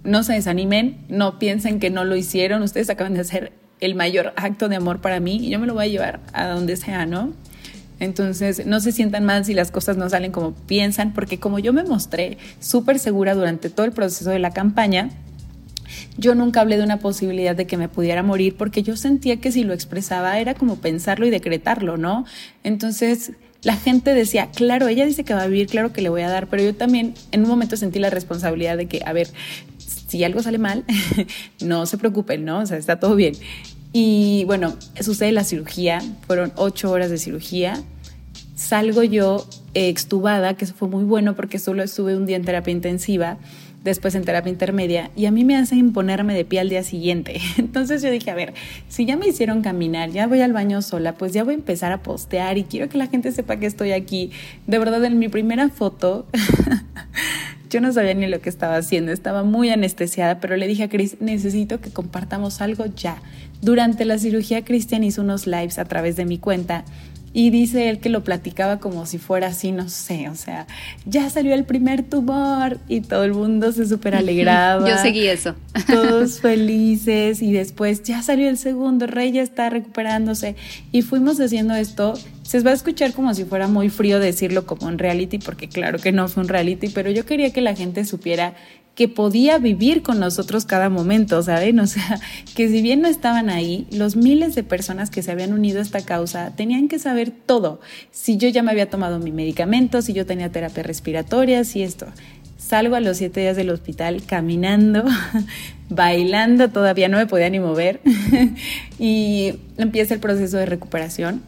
no se desanimen, no piensen que no lo hicieron, ustedes acaban de hacer el mayor acto de amor para mí y yo me lo voy a llevar a donde sea, ¿no? Entonces, no se sientan mal si las cosas no salen como piensan, porque como yo me mostré súper segura durante todo el proceso de la campaña, yo nunca hablé de una posibilidad de que me pudiera morir porque yo sentía que si lo expresaba era como pensarlo y decretarlo, ¿no? Entonces la gente decía, claro, ella dice que va a vivir, claro que le voy a dar, pero yo también en un momento sentí la responsabilidad de que, a ver, si algo sale mal, no se preocupen, ¿no? O sea, está todo bien. Y bueno, sucede la cirugía, fueron ocho horas de cirugía. Salgo yo extubada, que eso fue muy bueno porque solo estuve un día en terapia intensiva, después en terapia intermedia, y a mí me hacen ponerme de pie al día siguiente. Entonces yo dije, a ver, si ya me hicieron caminar, ya voy al baño sola, pues ya voy a empezar a postear y quiero que la gente sepa que estoy aquí. De verdad, en mi primera foto Yo no sabía ni lo que estaba haciendo, estaba muy anestesiada, pero le dije a Chris, necesito que compartamos algo ya. Durante la cirugía, Cristian hizo unos lives a través de mi cuenta y dice él que lo platicaba como si fuera así, no sé, o sea, ya salió el primer tumor y todo el mundo se súper alegraba. Yo seguí eso. Todos felices y después ya salió el segundo, Rey ya está recuperándose y fuimos haciendo esto. Se va a escuchar como si fuera muy frío decirlo como un reality, porque claro que no fue un reality, pero yo quería que la gente supiera que podía vivir con nosotros cada momento, ¿saben? O sea, que si bien no estaban ahí, los miles de personas que se habían unido a esta causa tenían que saber todo. Si yo ya me había tomado mi medicamento, si yo tenía terapia respiratoria, si esto. Salgo a los siete días del hospital caminando, bailando, todavía no me podía ni mover, y empieza el proceso de recuperación.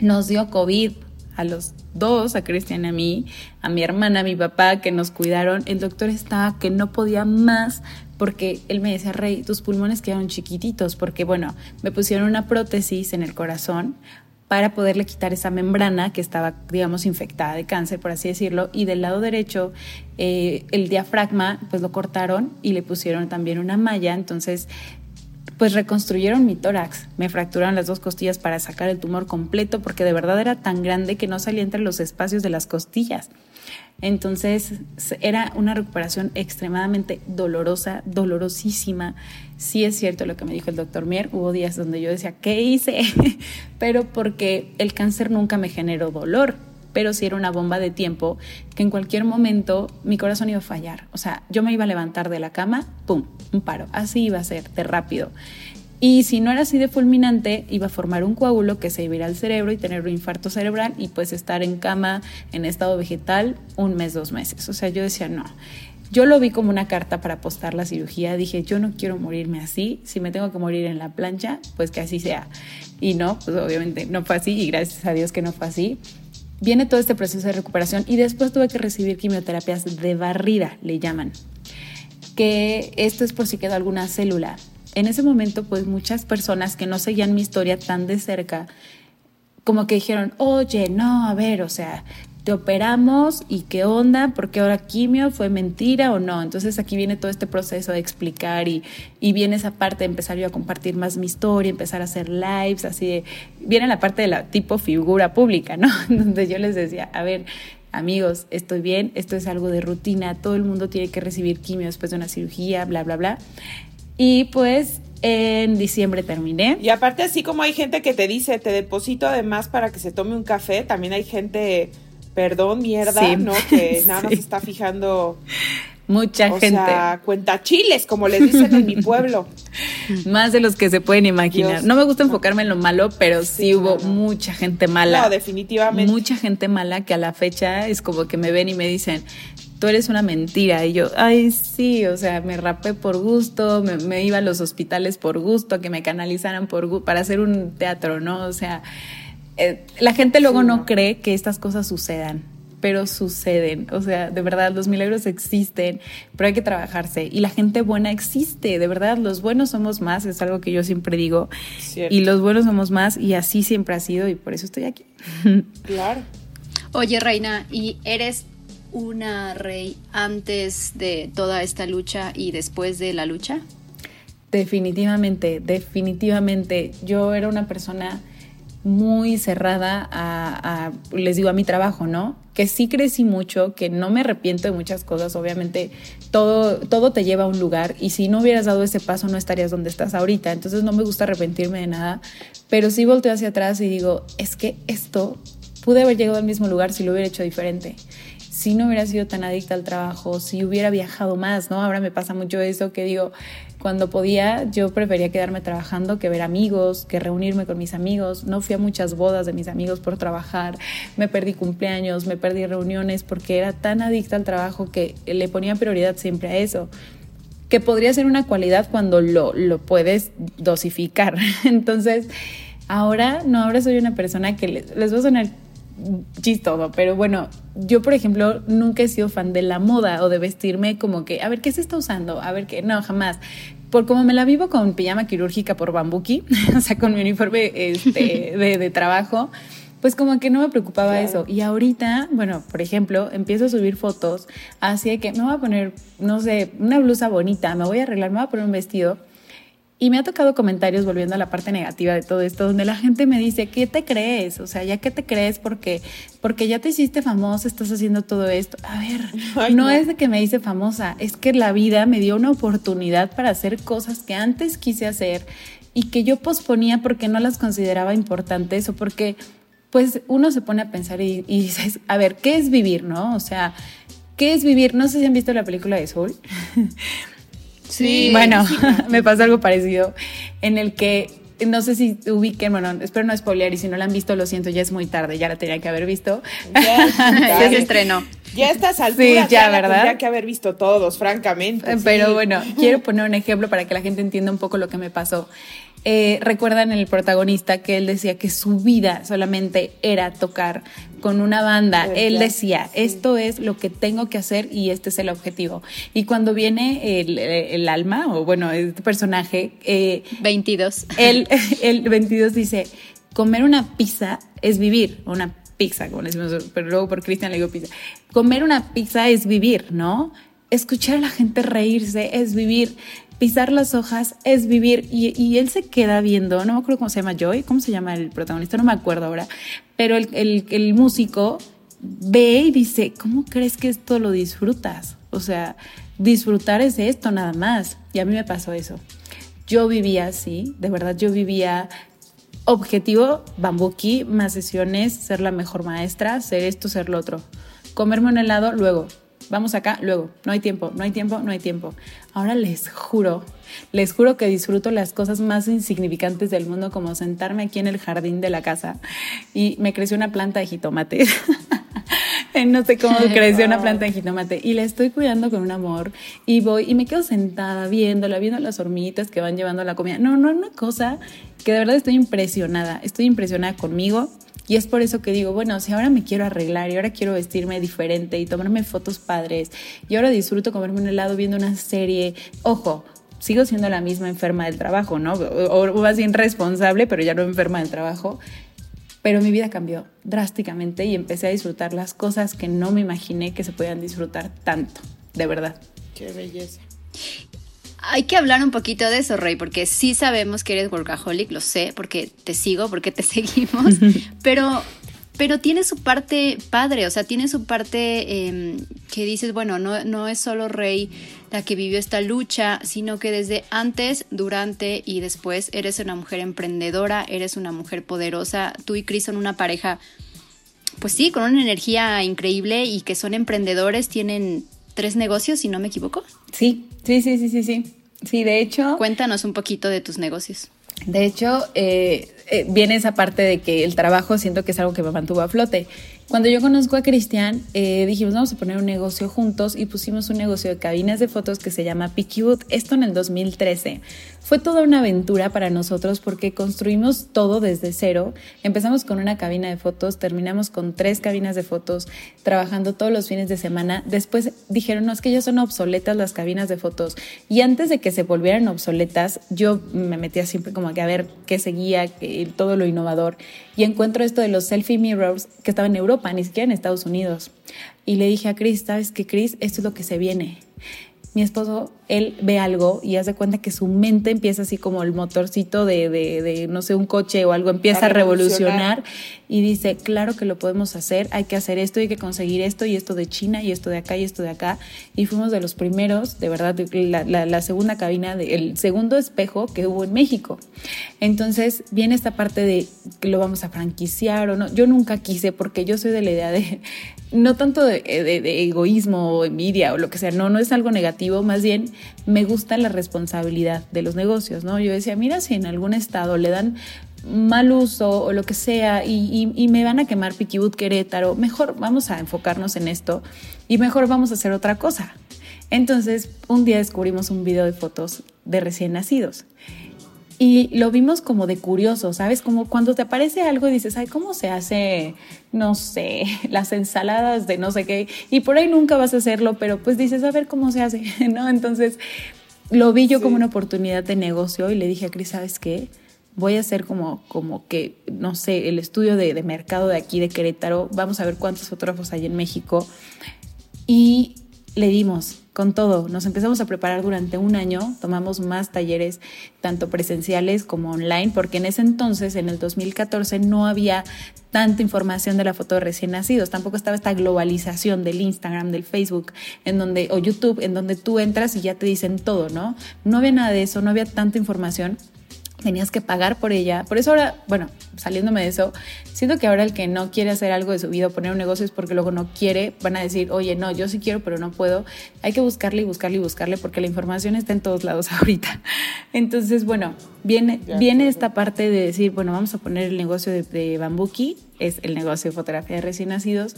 Nos dio COVID a los dos, a Cristian a mí, a mi hermana, a mi papá, que nos cuidaron. El doctor estaba que no podía más porque él me decía, Rey, tus pulmones quedaron chiquititos, porque bueno, me pusieron una prótesis en el corazón para poderle quitar esa membrana que estaba, digamos, infectada de cáncer, por así decirlo, y del lado derecho eh, el diafragma, pues lo cortaron y le pusieron también una malla, entonces pues reconstruyeron mi tórax, me fracturaron las dos costillas para sacar el tumor completo porque de verdad era tan grande que no salía entre los espacios de las costillas. Entonces era una recuperación extremadamente dolorosa, dolorosísima. Sí es cierto lo que me dijo el doctor Mier, hubo días donde yo decía, ¿qué hice? Pero porque el cáncer nunca me generó dolor, pero sí era una bomba de tiempo que en cualquier momento mi corazón iba a fallar. O sea, yo me iba a levantar de la cama, ¡pum!, un paro. Así iba a ser, de rápido. Y si no era así de fulminante, iba a formar un coágulo que se iba al cerebro y tener un infarto cerebral y pues estar en cama en estado vegetal un mes, dos meses. O sea, yo decía, no. Yo lo vi como una carta para apostar la cirugía. Dije, yo no quiero morirme así. Si me tengo que morir en la plancha, pues que así sea. Y no, pues obviamente no fue así y gracias a Dios que no fue así viene todo este proceso de recuperación y después tuve que recibir quimioterapias de barrida, le llaman, que esto es por si quedó alguna célula. En ese momento, pues muchas personas que no seguían mi historia tan de cerca, como que dijeron, oye, no, a ver, o sea, te operamos y qué onda, porque ahora quimio fue mentira o no. Entonces aquí viene todo este proceso de explicar y, y viene esa parte de empezar yo a compartir más mi historia, empezar a hacer lives, así de, viene la parte de la tipo figura pública, ¿no? Donde yo les decía, a ver, amigos, estoy bien, esto es algo de rutina, todo el mundo tiene que recibir quimio después de una cirugía, bla, bla, bla. Y pues en diciembre terminé. Y aparte, así como hay gente que te dice, te deposito además para que se tome un café, también hay gente perdón, mierda, ¿no? Que nada más está fijando. Mucha o gente. Sea, cuenta chiles, como les dicen en mi pueblo. Más de los que se pueden imaginar. no me gusta enfocarme en lo malo, pero sí, hubo mucha gente mala. No, definitivamente. Mucha gente mala que a la fecha es como que me ven y me dicen, tú eres una mentira. Y yo, ay, sí, o sea, me rapé por gusto, me, iba a los hospitales por gusto, a que me canalizaran por para hacer un teatro, ¿no? O sea, eh, la gente luego no, cree que estas cosas sucedan, pero suceden. O sea, de verdad, los milagros existen, pero hay que trabajarse. Y la gente buena existe, de verdad, los buenos somos más, es algo que yo siempre digo. Y los buenos somos más, y así siempre ha sido, y por eso estoy aquí. Claro. Oye, Reina, ¿y eres una rey antes de toda esta lucha y después de la lucha? Definitivamente, definitivamente. Yo era una persona muy cerrada a, les digo, a mi trabajo, ¿no? Que sí crecí mucho, que no me arrepiento de muchas cosas, obviamente todo, todo te lleva a un lugar y si no hubieras dado ese paso no estarías donde estás ahorita, entonces no me gusta arrepentirme de nada, pero sí volteo hacia atrás y digo, es que esto pude haber llegado al mismo lugar si lo hubiera hecho diferente. si no hubiera sido tan adicta al trabajo, si hubiera viajado más, ¿no? Ahora me pasa mucho eso que digo, cuando podía, yo prefería quedarme trabajando que ver amigos, que reunirme con mis amigos. No fui a muchas bodas de mis amigos por trabajar, me perdí cumpleaños, me perdí reuniones porque era tan adicta al trabajo que le ponía prioridad siempre a eso que podría ser una cualidad cuando lo, lo puedes dosificar. Entonces, ahora, no, ahora soy una persona que les, les va a sonar chistoso, pero bueno, yo por ejemplo nunca he sido fan de la moda o de vestirme como que, a ver, ¿qué se está usando? A ver, ¿qué? No, jamás. Por como me la vivo con pijama quirúrgica por bambuki, o sea, con mi uniforme este, de, trabajo, pues como que no me preocupaba eso. Y ahorita, bueno, por ejemplo, empiezo a subir fotos así que me voy a poner, no sé, una blusa bonita, me voy a arreglar, me voy a poner un vestido y me ha tocado comentarios, volviendo a la parte negativa de todo esto, donde la gente me dice, ¿qué te crees? O sea, ¿ya qué te crees? Porque, porque ya te hiciste famosa, estás haciendo todo esto. A ver, no, es de que me hice famosa, es que la vida me dio una oportunidad para hacer cosas que antes quise hacer y que yo posponía porque no las consideraba importantes o porque, pues, uno se pone a pensar y, y dices, a ver, ¿qué es vivir, no? O sea, ¿qué es vivir? No sé si han visto la película de Soul. Sí. Bueno, me pasó algo parecido en el que no sé si ubiquen, bueno, espero no spoilear y si no la han visto, lo siento, ya es muy tarde, ya la tenía que haber visto. Ya, se estrenó. Ya estas alturas sí, ya, ¿verdad? tendría que haber visto todos, francamente. Pero bueno, quiero poner un ejemplo para que la gente entienda un poco lo que me pasó. Eh, recuerdan el protagonista que él decía que su vida solamente era tocar con una banda. Él decía, esto es lo que tengo que hacer y este es el objetivo. Y cuando viene el, alma, o bueno, este personaje... Eh, 22. Él, el 22 dice, comer una pizza es vivir, una pizza, como decimos, pero luego por Cristian le digo pizza. Comer una pizza es vivir, ¿no? Escuchar a la gente reírse es vivir pisar las hojas es vivir y, él se queda viendo, no me acuerdo cómo se llama Joy, cómo se llama el protagonista, no me acuerdo ahora, pero el, músico ve y dice, ¿cómo crees que esto lo disfrutas? O sea, disfrutar es esto nada más. Y a mí me pasó eso. Yo vivía así, de verdad yo vivía objetivo, bambuki, más sesiones, ser la mejor maestra, ser esto, ser lo otro. Comerme un helado, luego, vamos acá, luego, no hay tiempo, no hay tiempo, no hay tiempo. Ahora les juro, les juro que disfruto las cosas más insignificantes del mundo, como sentarme aquí en el jardín de la casa y me creció una planta de jitomate. no sé cómo creció una planta de jitomate y la estoy cuidando con un amor y voy y me quedo sentada viéndola, viendo las hormiguitas que van llevando la comida. No, no, una cosa que de verdad estoy impresionada, estoy impresionada conmigo, y es por eso que digo, bueno, si ahora me quiero arreglar y ahora quiero vestirme diferente y tomarme fotos padres y ahora disfruto comerme un helado viendo una serie, ojo, sigo siendo la misma enferma del trabajo, ¿no? O, más bien responsable, pero ya no enferma del trabajo. Pero mi vida cambió drásticamente y empecé a disfrutar las cosas que no me imaginé que se podían disfrutar tanto, de verdad. Qué belleza. Hay que hablar un poquito de eso, Rey, porque sí sabemos que eres workaholic, lo sé, porque te sigo, porque te seguimos, pero, pero tiene su parte padre, o sea, tiene su parte em, que dices, bueno, no, no es solo Rey la que vivió esta lucha, sino que desde antes, durante y después eres una mujer emprendedora, eres una mujer poderosa, tú y Chris son una pareja, pues sí, con una energía increíble y que son emprendedores, tienen tres negocios, si no me equivoco. Sí, sí, sí, sí, sí, sí. Sí, de hecho. Cuéntanos un poquito de tus negocios. De hecho, eh, eh, viene esa parte de que el trabajo siento que es algo que me mantuvo a flote. Cuando yo conozco a Cristian, eh, dijimos, vamos a poner un negocio juntos y pusimos un negocio de cabinas de fotos que se llama Pickwood, esto en el 2013. Fue toda una aventura para nosotros porque construimos todo desde cero. Empezamos con una cabina de fotos, terminamos con tres cabinas de fotos, trabajando todos los fines de semana. Después dijeron, no, es que ya son obsoletas las cabinas de fotos. Y antes de que se volvieran obsoletas, yo me metía siempre como a ver qué seguía, todo lo innovador. Y encuentro esto de los selfie mirrors que estaba en Europa, ni siquiera en Estados Unidos. Y le dije a Chris, ¿sabes qué, Chris? Esto es lo que se viene mi esposo, él ve algo y hace cuenta que su mente empieza así como el motorcito de, de, de no sé, un coche o algo, empieza a, revolucionar. y dice, claro que lo podemos hacer, hay que hacer esto, hay que conseguir esto y esto de China y esto de acá y esto de acá. Y fuimos de los primeros, de verdad, la, la, la segunda cabina, de, el segundo espejo que hubo en México. Entonces viene esta parte de que lo vamos a franquiciar o no. Yo nunca quise porque yo soy de la idea de, no tanto de, de, egoísmo o envidia o lo que sea, no, no es algo negativo, más bien me gusta la responsabilidad de los negocios, ¿no? Yo decía, mira, si en algún estado le dan mal uso o lo que sea y, y, me van a quemar Piquibut Querétaro, mejor vamos a enfocarnos en esto y mejor vamos a hacer otra cosa. Entonces, un día descubrimos un video de fotos de recién nacidos y lo vimos como de curioso, ¿sabes? Como cuando te aparece algo y dices, ay, ¿cómo se hace, no sé, las ensaladas de no sé qué? Y por ahí nunca vas a hacerlo, pero pues dices, a ver cómo se hace, ¿no? Entonces lo vi yo como una oportunidad de negocio y le dije a Cris, ¿sabes qué? Voy a hacer como, como que, no sé, el estudio de, de mercado de aquí de Querétaro, vamos a ver cuántos fotógrafos hay en México. Y le dimos con todo. Nos empezamos a preparar durante un año, tomamos más talleres, tanto presenciales como online, porque en ese entonces, en el 2014, no había tanta información de la foto de recién nacidos, tampoco estaba esta globalización del Instagram, del Facebook, en donde, o YouTube, en donde tú entras y ya te dicen todo, ¿no? No había nada de eso, no había tanta información tenías que pagar por ella. Por eso ahora, bueno, saliéndome de eso, siento que ahora el que no quiere hacer algo de su vida o poner un negocio es porque luego no quiere, van a decir, oye, no, yo sí quiero, pero no puedo. Hay que buscarle y buscarle y buscarle porque la información está en todos lados ahorita. Entonces, bueno, viene, viene esta parte de decir, bueno, vamos a poner el negocio de, de Bambuki, es el negocio de fotografía de recién nacidos,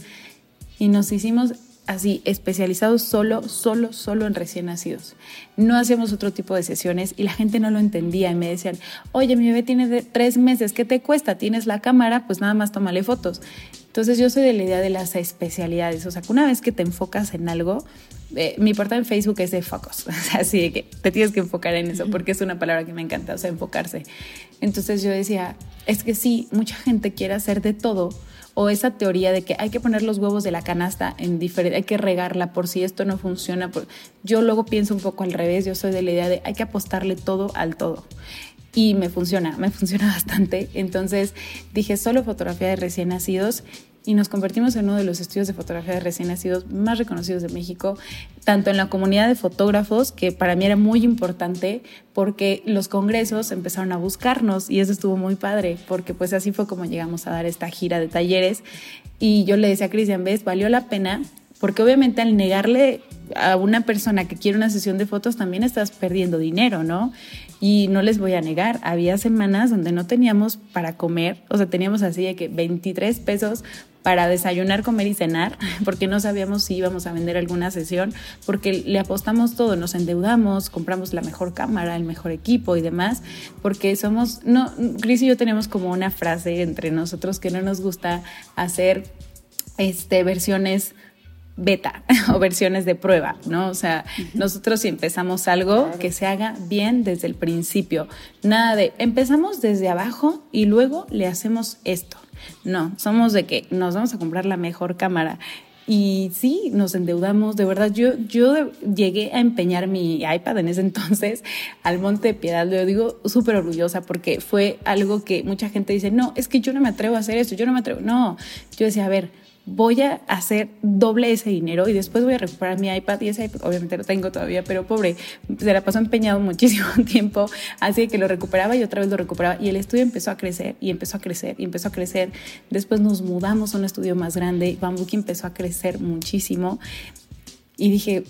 y nos hicimos así especializados solo, solo, solo en recién nacidos. No hacíamos otro tipo de sesiones y la gente no lo entendía y me decían, oye, mi bebé tiene tres meses, ¿qué te cuesta? ¿Tienes la cámara? Pues nada más tómale fotos. Entonces yo soy de la idea de las especialidades, o sea, que una vez que te enfocas en algo, eh, mi portal en Facebook es de focus, o sea, así de que te tienes que enfocar en eso, porque es una palabra que me encanta, o sea, enfocarse. Entonces yo decía, es que sí, mucha gente quiere hacer de todo, o esa teoría de que hay que poner los huevos de la canasta en diferente, hay que regarla por si esto no funciona. Yo luego pienso un poco al revés, yo soy de la idea de hay que apostarle todo al todo. Y me funciona, me funciona bastante. Entonces dije solo fotografía de recién nacidos y nos convertimos en uno de los estudios de fotografía de recién nacidos más reconocidos de México, tanto en la comunidad de fotógrafos, que para mí era muy importante porque los congresos empezaron a buscarnos y eso estuvo muy padre, porque pues así fue como llegamos a dar esta gira de talleres. Y yo le decía a Cristian, ves, valió la pena porque obviamente al negarle a una persona que quiere una sesión de fotos también estás perdiendo dinero, ¿no? Y no les voy a negar, había semanas donde no teníamos para comer, o sea, teníamos así de que 23 pesos para desayunar, comer y cenar, porque no sabíamos si íbamos a vender alguna sesión, porque le apostamos todo, nos endeudamos, compramos la mejor cámara, el mejor equipo y demás, porque somos, no, Chris y yo tenemos como una frase entre nosotros que no nos gusta hacer este, versiones beta o versiones de prueba, ¿no? O sea, nosotros si empezamos algo, que se haga bien desde el principio. Nada de, empezamos desde abajo y luego le hacemos esto. No, somos de que nos vamos a comprar la mejor cámara. Y sí, nos endeudamos, de verdad, yo, yo llegué a empeñar mi iPad en ese entonces al Monte de Piedad, lo digo súper orgullosa porque fue algo que mucha gente dice, no, es que yo no me atrevo a hacer esto, yo no me atrevo, no, yo decía, a ver, voy a hacer doble ese dinero y después voy a recuperar mi iPad y ese iPad obviamente lo tengo todavía, pero pobre, se la pasó empeñado muchísimo tiempo, así que lo recuperaba y otra vez lo recuperaba y el estudio empezó a crecer y empezó a crecer y empezó a crecer. Después nos mudamos a un estudio más grande, Bambuki empezó a crecer muchísimo y dije,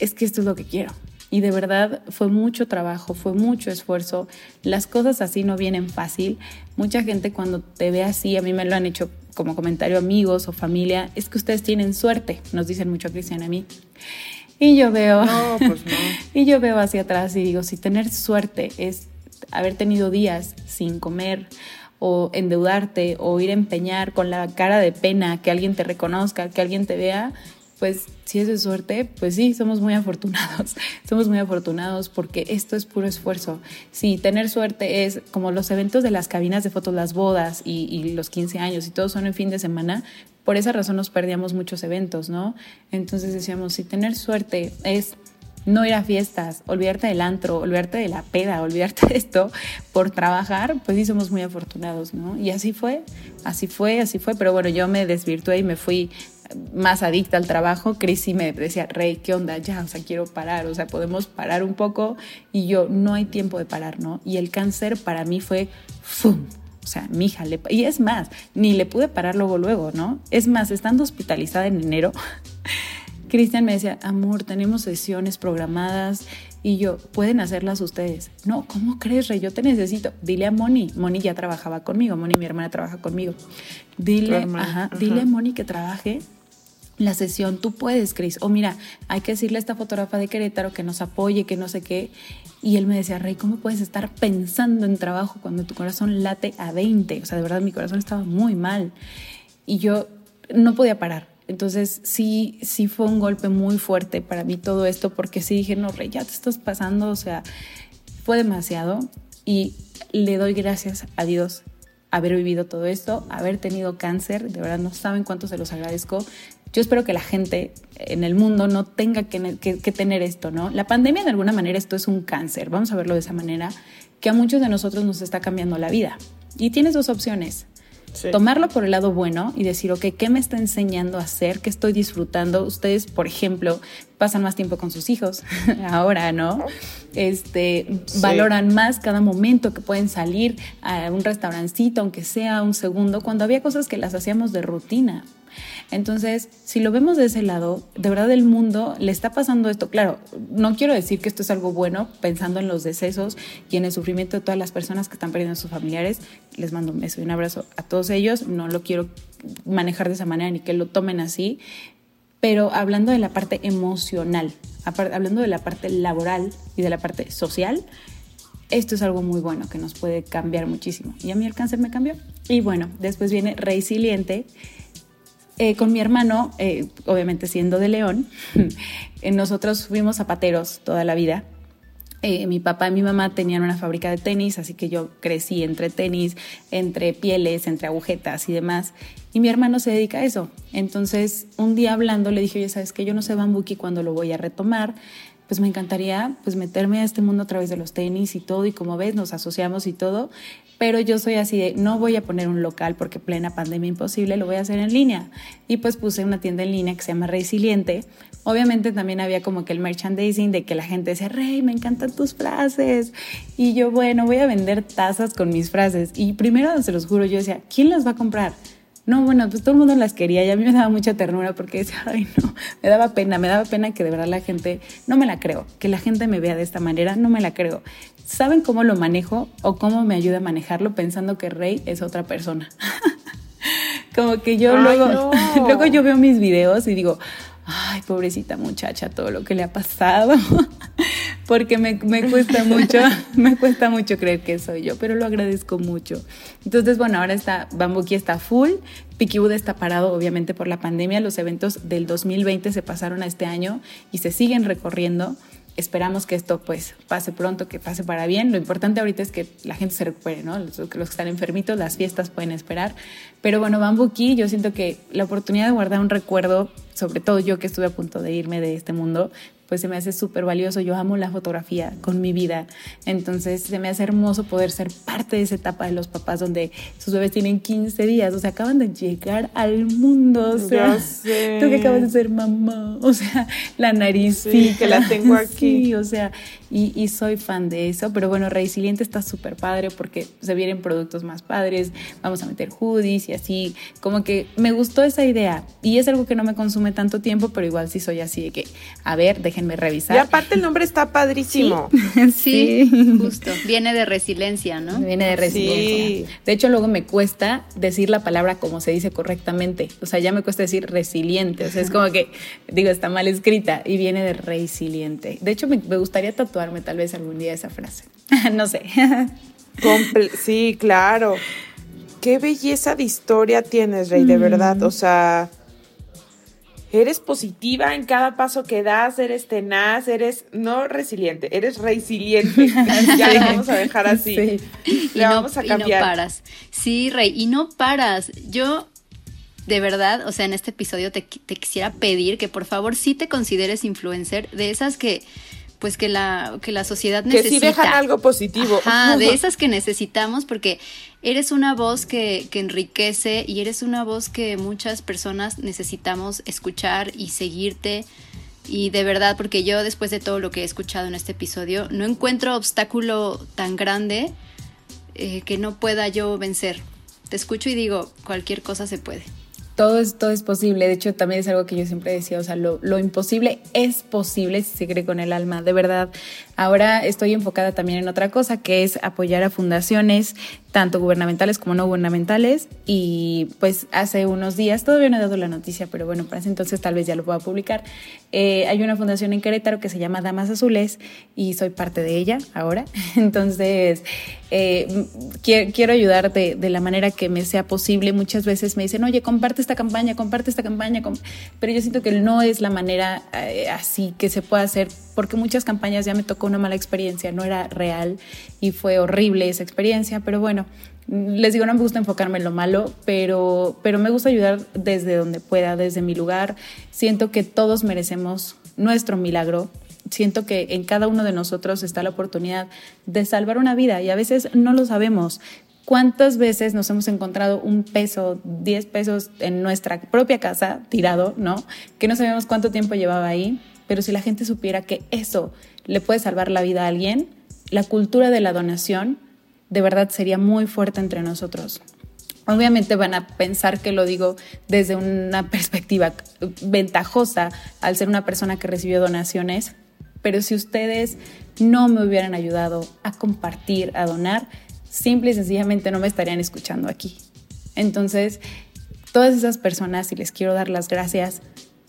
es que esto es lo que quiero. Y de verdad fue mucho trabajo, fue mucho esfuerzo. Las cosas así no vienen fácil. Mucha gente cuando te ve así, a mí me lo han hecho como comentario amigos o familia, es que ustedes tienen suerte, nos dicen mucho a Cristian a mí. Y yo veo, no, pues no. y yo veo hacia atrás y digo, si tener suerte es haber tenido días sin comer o endeudarte o ir a empeñar con la cara de pena que alguien te reconozca, que alguien te vea, pues si es de suerte, pues sí, somos muy afortunados. somos muy afortunados porque esto es puro esfuerzo. Si tener suerte es como los eventos de las cabinas de fotos, las bodas y, y los 15 años y todos son en fin de semana, por esa razón nos perdíamos muchos eventos, ¿no? Entonces decíamos, si tener suerte es no ir a fiestas, olvidarte del antro, olvidarte de la peda, olvidarte de esto por trabajar, pues sí somos muy afortunados, ¿no? Y así fue, así fue, así fue, pero bueno, yo me desvirtué y me fui más adicta al trabajo, Chris sí me decía, Rey, ¿qué onda? Ya, o sea, quiero parar, o sea, podemos parar un poco y yo, no hay tiempo de parar, ¿no? Y el cáncer para mí fue, ¡fum! O sea, mi hija, le, y es más, ni le pude parar luego, luego, ¿no? Es más, estando hospitalizada en enero, Cristian me decía, amor, tenemos sesiones programadas y yo, pueden hacerlas ustedes. No, ¿cómo crees, Rey? Yo te necesito. Dile a Moni. Moni ya trabajaba conmigo. Moni, mi hermana, trabaja conmigo. Dile, ajá, dile a Moni que trabaje la sesión, tú puedes, Cris. O mira, hay que decirle a esta fotógrafa de Querétaro que nos apoye, que no sé qué. Y él me decía, Rey, ¿cómo puedes estar pensando en trabajo cuando tu corazón late a 20? O sea, de verdad mi corazón estaba muy mal. Y yo no podía parar. Entonces sí, sí fue un golpe muy fuerte para mí todo esto, porque sí dije, no, Rey, ya te estás pasando, o sea, fue demasiado. Y le doy gracias a Dios haber vivido todo esto, haber tenido cáncer, de verdad no saben cuánto se los agradezco. Yo espero que la gente en el mundo no tenga que, tener esto, ¿no? La pandemia de alguna manera esto es un cáncer, vamos a verlo de esa manera, que a muchos de nosotros nos está cambiando la vida. Y tienes dos opciones. Tomarlo por el lado bueno y decir, ok, ¿qué me está enseñando a hacer? ¿Qué estoy disfrutando? Ustedes, por ejemplo, pasan más tiempo con sus hijos ahora, ¿no? Este, valoran más cada momento que pueden salir a un restaurancito, aunque sea un segundo, cuando había cosas que las hacíamos de rutina. Entonces, si lo vemos de ese lado, de verdad el mundo le está pasando esto. Claro, no quiero decir que esto es algo bueno, pensando en los decesos y en el sufrimiento de todas las personas que están perdiendo a sus familiares. Les mando un beso y un abrazo a todos ellos. No lo quiero manejar de esa manera ni que lo tomen así. Pero hablando de la parte emocional, hablando de la parte laboral y de la parte social, esto es algo muy bueno que nos puede cambiar muchísimo. Y a mí el cáncer me cambió. Y bueno, después viene resiliente eh, con mi hermano, eh, obviamente siendo de León, eh, nosotros fuimos zapateros toda la vida. mi papá y mi mamá tenían una fábrica de tenis, así que yo crecí entre tenis, entre pieles, entre agujetas y demás. Y mi hermano se dedica a eso. Entonces, un día hablando, le dije, oye, ¿sabes que Yo no sé bambuki cuando lo voy a retomar pues me encantaría pues meterme a este mundo a través de los tenis y todo y como ves nos asociamos y todo pero yo soy así de, no voy a poner un local porque plena pandemia imposible, lo voy a hacer en línea. Y pues puse una tienda en línea que se llama Resiliente. Obviamente también había como que el merchandising de que la gente decía, Rey, me encantan tus frases. Y yo, bueno, voy a vender tazas con mis frases. Y primero, se los juro, yo decía, ¿quién las va a comprar? No, bueno, pues todo el mundo las quería y a mí me daba mucha ternura porque decía, ay, no, me daba pena, me daba pena que de verdad la gente, no me la creo, que la gente me vea de esta manera, no me la creo. ¿Saben cómo lo manejo o cómo me ayuda a manejarlo pensando que Rey es otra persona? Como que yo luego, luego yo veo mis videos y digo, ay, pobrecita muchacha, todo lo que le ha pasado, porque me, me, cuesta mucho, me cuesta mucho creer que soy yo, pero lo agradezco mucho. Entonces, bueno, ahora está, Bambuki está full, Pikiwood está parado obviamente por la pandemia, los eventos del 2020 se pasaron a este año y se siguen recorriendo esperamos que esto pues pase pronto, que pase para bien. Lo importante ahorita es que la gente se recupere, ¿no? Los, los que están enfermitos, las fiestas pueden esperar. Pero bueno, Bambuki, yo siento que la oportunidad de guardar un recuerdo, sobre todo yo que estuve a punto de irme de este mundo, pues se me hace súper valioso. Yo amo la fotografía con mi vida. Entonces se me hace hermoso poder ser parte de esa etapa de los papás donde sus bebés tienen 15 días, o sea, acaban de llegar al mundo. O sea, tú que acabas de ser mamá, o sea, la nariz. Sí, que la tengo aquí. Sí, o sea, y, soy fan de eso. Pero bueno, Resiliente está súper padre porque se vienen productos más padres. Vamos a meter hoodies y así. Como que me gustó esa idea. Y es algo que no me consume tanto tiempo, pero igual sí soy así de que, a ver, déjenme revisar. Y aparte el nombre está padrísimo. Sí, justo. Viene de resiliencia, ¿no? Viene de resiliencia. De hecho, luego me cuesta decir la palabra como se dice correctamente. O sea, ya me cuesta decir resiliente. O sea, es como que, digo, está mal escrita y viene de resiliente. De hecho, me, me gustaría tatuar tal vez algún día esa frase. no sé. sí, claro. Qué belleza de historia tienes, Rey, de verdad. O sea, eres positiva en cada paso que das, eres tenaz, eres no resiliente, eres resiliente. ya lo vamos a dejar así. Sí. y vamos a cambiar. Y no paras. Sí, Rey, y no paras. Yo de verdad, o sea, en este episodio te, te, quisiera pedir que por favor sí te consideres influencer de esas que pues que la, que la sociedad necesita. Que sí dejan algo positivo. Ajá, de esas que necesitamos porque eres una voz que, que enriquece y eres una voz que muchas personas necesitamos escuchar y seguirte. Y de verdad, porque yo después de todo lo que he escuchado en este episodio, no encuentro obstáculo tan grande eh, que no pueda yo vencer. Te escucho y digo, cualquier cosa se puede todo es, es posible. De hecho, también es algo que yo siempre decía, o sea, lo, lo, imposible es posible si se cree con el alma, de verdad. Ahora estoy enfocada también en otra cosa, que es apoyar a fundaciones, tanto gubernamentales como no gubernamentales. Y pues hace unos días, todavía no he dado la noticia, pero bueno, para ese entonces tal vez ya lo pueda publicar. Eh, hay una fundación en Querétaro que se llama Damas Azules y soy parte de ella ahora. Entonces, eh, quiero, ayudar de, de, la manera que me sea posible. Muchas veces me dicen, oye, comparte esta campaña, comparte esta campaña, pero yo siento que no es la manera eh, así que se puede hacer, porque muchas campañas ya me tocó una mala experiencia, no era real y fue horrible esa experiencia, pero bueno, les digo, no me gusta enfocarme en lo malo, pero, pero me gusta ayudar desde donde pueda, desde mi lugar. Siento que todos merecemos nuestro milagro. Siento que en cada uno de nosotros está la oportunidad de salvar una vida y a veces no lo sabemos. ¿Cuántas veces nos hemos encontrado un peso, 10 pesos en nuestra propia casa tirado, ¿no? Que no sabemos cuánto tiempo llevaba ahí, pero si la gente supiera que eso le puede salvar la vida a alguien, la cultura de la donación de verdad sería muy fuerte entre nosotros. Obviamente van a pensar que lo digo desde una perspectiva ventajosa al ser una persona que recibió donaciones, pero si ustedes no me hubieran ayudado a compartir, a donar, simple y sencillamente no me estarían escuchando aquí. Entonces, todas esas personas, y les quiero dar las gracias,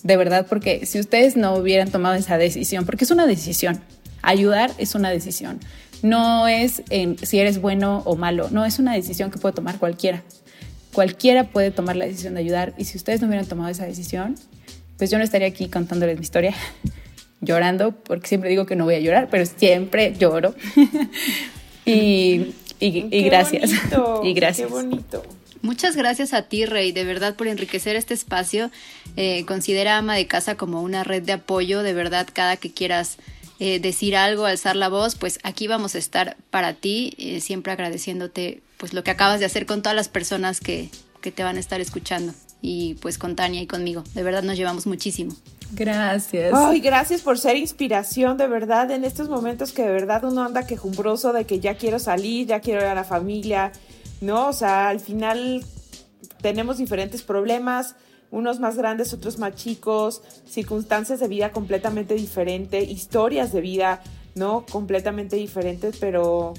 de verdad, porque si ustedes no hubieran tomado esa decisión, porque es una decisión, ayudar es una decisión, no es en si eres bueno o malo, no es una decisión que puede tomar cualquiera. Cualquiera puede tomar la decisión de ayudar y si ustedes no hubieran tomado esa decisión, pues yo no estaría aquí contándoles mi historia, llorando, porque siempre digo que no voy a llorar, pero siempre lloro. y y, gracias. y gracias. Qué bonito. Muchas gracias a ti, Rey, de verdad, por enriquecer este espacio. Eh, considera ama de casa como una red de apoyo, de verdad, cada que quieras eh, decir algo, alzar la voz, pues aquí vamos a estar para ti, eh, siempre agradeciéndote pues lo que acabas de hacer con todas las personas que, que te van a estar escuchando y pues con Tania y conmigo. De verdad nos llevamos muchísimo. Gracias. Ay, gracias por ser inspiración, de verdad, en estos momentos que de verdad uno anda quejumbroso de que ya quiero salir, ya quiero ir a la familia, ¿no? O sea, al final tenemos diferentes problemas, unos más grandes, otros más chicos, circunstancias de vida completamente diferentes, historias de vida, ¿no? Completamente diferentes, pero...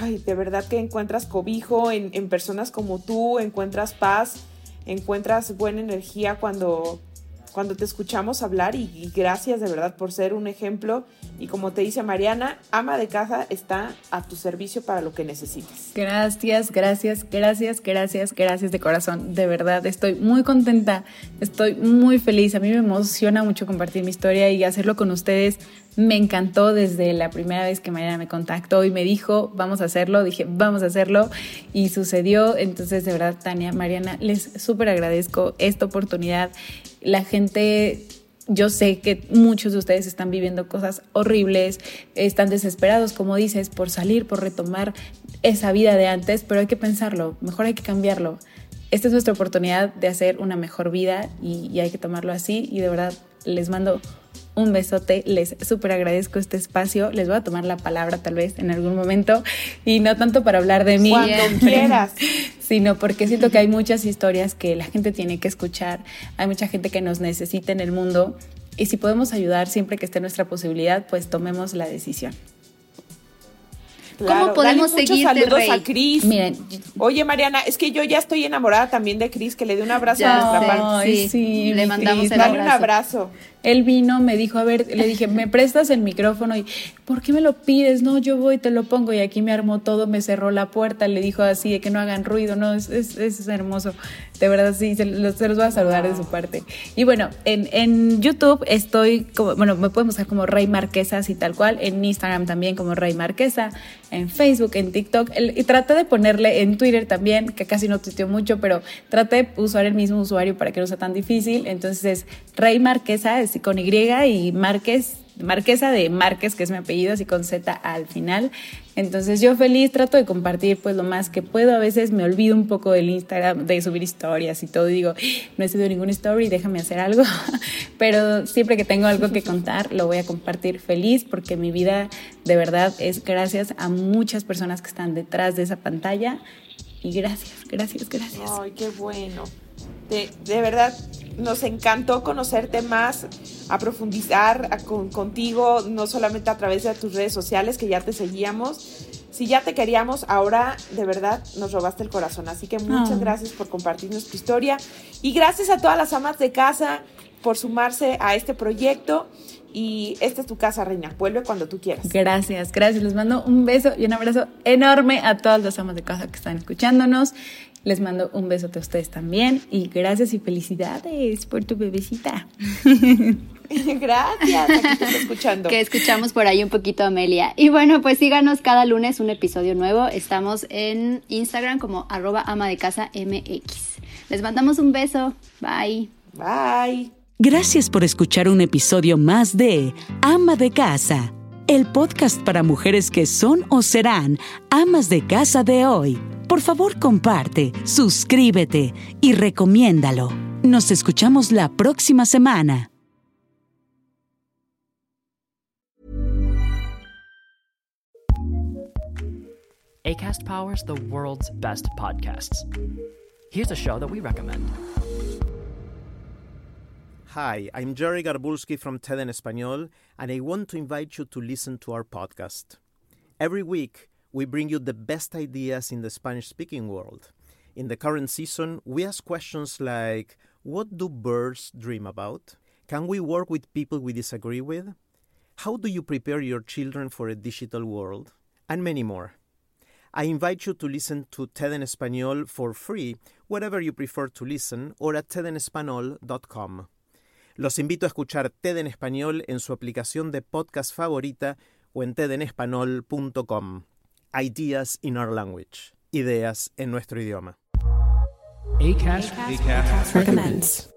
Ay, de verdad que encuentras cobijo en, en personas como tú, encuentras paz, encuentras buena energía cuando cuando te escuchamos hablar y, gracias de verdad por ser un ejemplo. Y como te dice Mariana, ama de casa está a tu servicio para lo que necesites. Gracias, gracias, gracias, gracias, gracias de corazón. De verdad, estoy muy contenta, estoy muy feliz. A mí me emociona mucho compartir mi historia y hacerlo con ustedes. Me encantó desde la primera vez que Mariana me contactó y me dijo, vamos a hacerlo. Dije, vamos a hacerlo. Y sucedió. Entonces, de verdad, Tania, Mariana, les súper agradezco esta oportunidad la gente yo sé que muchos de ustedes están viviendo cosas horribles, están desesperados, como dices, por salir, por retomar esa vida de antes, pero hay que pensarlo, mejor hay que cambiarlo. Esta es nuestra oportunidad de hacer una mejor vida y, y hay que tomarlo así y de verdad les mando un besote, les súper agradezco este espacio, les voy a tomar la palabra tal vez en algún momento. Y no tanto para hablar de mí, cuando quieras, sino porque siento que hay muchas historias que la gente tiene que escuchar, hay mucha gente que nos necesita en el mundo. Y si podemos ayudar siempre que esté nuestra posibilidad, pues tomemos la decisión. ¿Cómo podemos seguir saludos a Cris. Miren, oye Mariana, es que yo ya estoy enamorada también de Cris, que le dé un abrazo a nuestra parte. Sí, le mandamos el Dale un abrazo. Él vino, me dijo, a ver, le dije, ¿me prestas el micrófono? Y, ¿por qué me lo pides? No, yo voy, te lo pongo. Y aquí me armó todo, me cerró la puerta, le dijo así, de que no hagan ruido, no, es, es, hermoso. De verdad, sí, se los, se voy a saludar de su parte. Y bueno, en, en YouTube estoy, como, bueno, me pueden buscar como Rey Marquesa, así tal cual, en Instagram también como Rey Marquesa, en Facebook, en TikTok, y traté de ponerle en Twitter también, que casi no tuiteo mucho, pero traté de usar el mismo usuario para que no sea tan difícil. Entonces es Rey Marquesa, es con Y y Márquez Marquesa de Márquez, que es mi apellido, así con Z al final. Entonces yo feliz trato de compartir pues lo más que puedo. A veces me olvido un poco del Instagram, de subir historias y todo. digo, no he subido ninguna story, déjame hacer algo. Pero siempre que tengo algo que contar, lo voy a compartir feliz porque mi vida de verdad es gracias a muchas personas que están detrás de esa pantalla. Y gracias, gracias, gracias. Ay, qué bueno. De, de verdad, nos encantó conocerte más, a profundizar con, contigo, no solamente a través de tus redes sociales, que ya te seguíamos. Si ya te queríamos, ahora de verdad nos robaste el corazón. Así que muchas ah. gracias por compartirnos tu historia. Y gracias a todas las amas de casa por sumarse a este proyecto. Y esta es tu casa, Reina. Vuelve cuando tú quieras. Gracias, gracias. Les mando un beso y un abrazo enorme a todas las amas de casa que están escuchándonos. Les mando un besote a ustedes también y gracias y felicidades por tu bebecita. Gracias, aquí te escuchando. Que escuchamos por ahí un poquito Amelia. Y bueno, pues síganos cada lunes un episodio nuevo. Estamos en Instagram como arroba ama de casa MX. Les mandamos un beso. Bye. Bye. Gracias por escuchar un episodio más de Ama de Casa, el podcast para mujeres que son o serán amas de casa de hoy. Por favor, comparte, suscríbete y recomiéndalo. Nos escuchamos la próxima semana. ACAST powers the world's best podcasts. Here's a show that we recommend. Hi, I'm Jerry Garbulski from TED en Español, and I want to invite you to listen to our podcast. Every week, we bring you the best ideas in the Spanish speaking world. In the current season, we ask questions like What do birds dream about? Can we work with people we disagree with? How do you prepare your children for a digital world? And many more. I invite you to listen to TED en Español for free wherever you prefer to listen or at tedenespanol.com. Los invito a escuchar TED en Español en su aplicación de podcast favorita o en tedenespanol.com. Ideas in our language. Ideas en nuestro idioma. Acast, Acast, Acast recommends.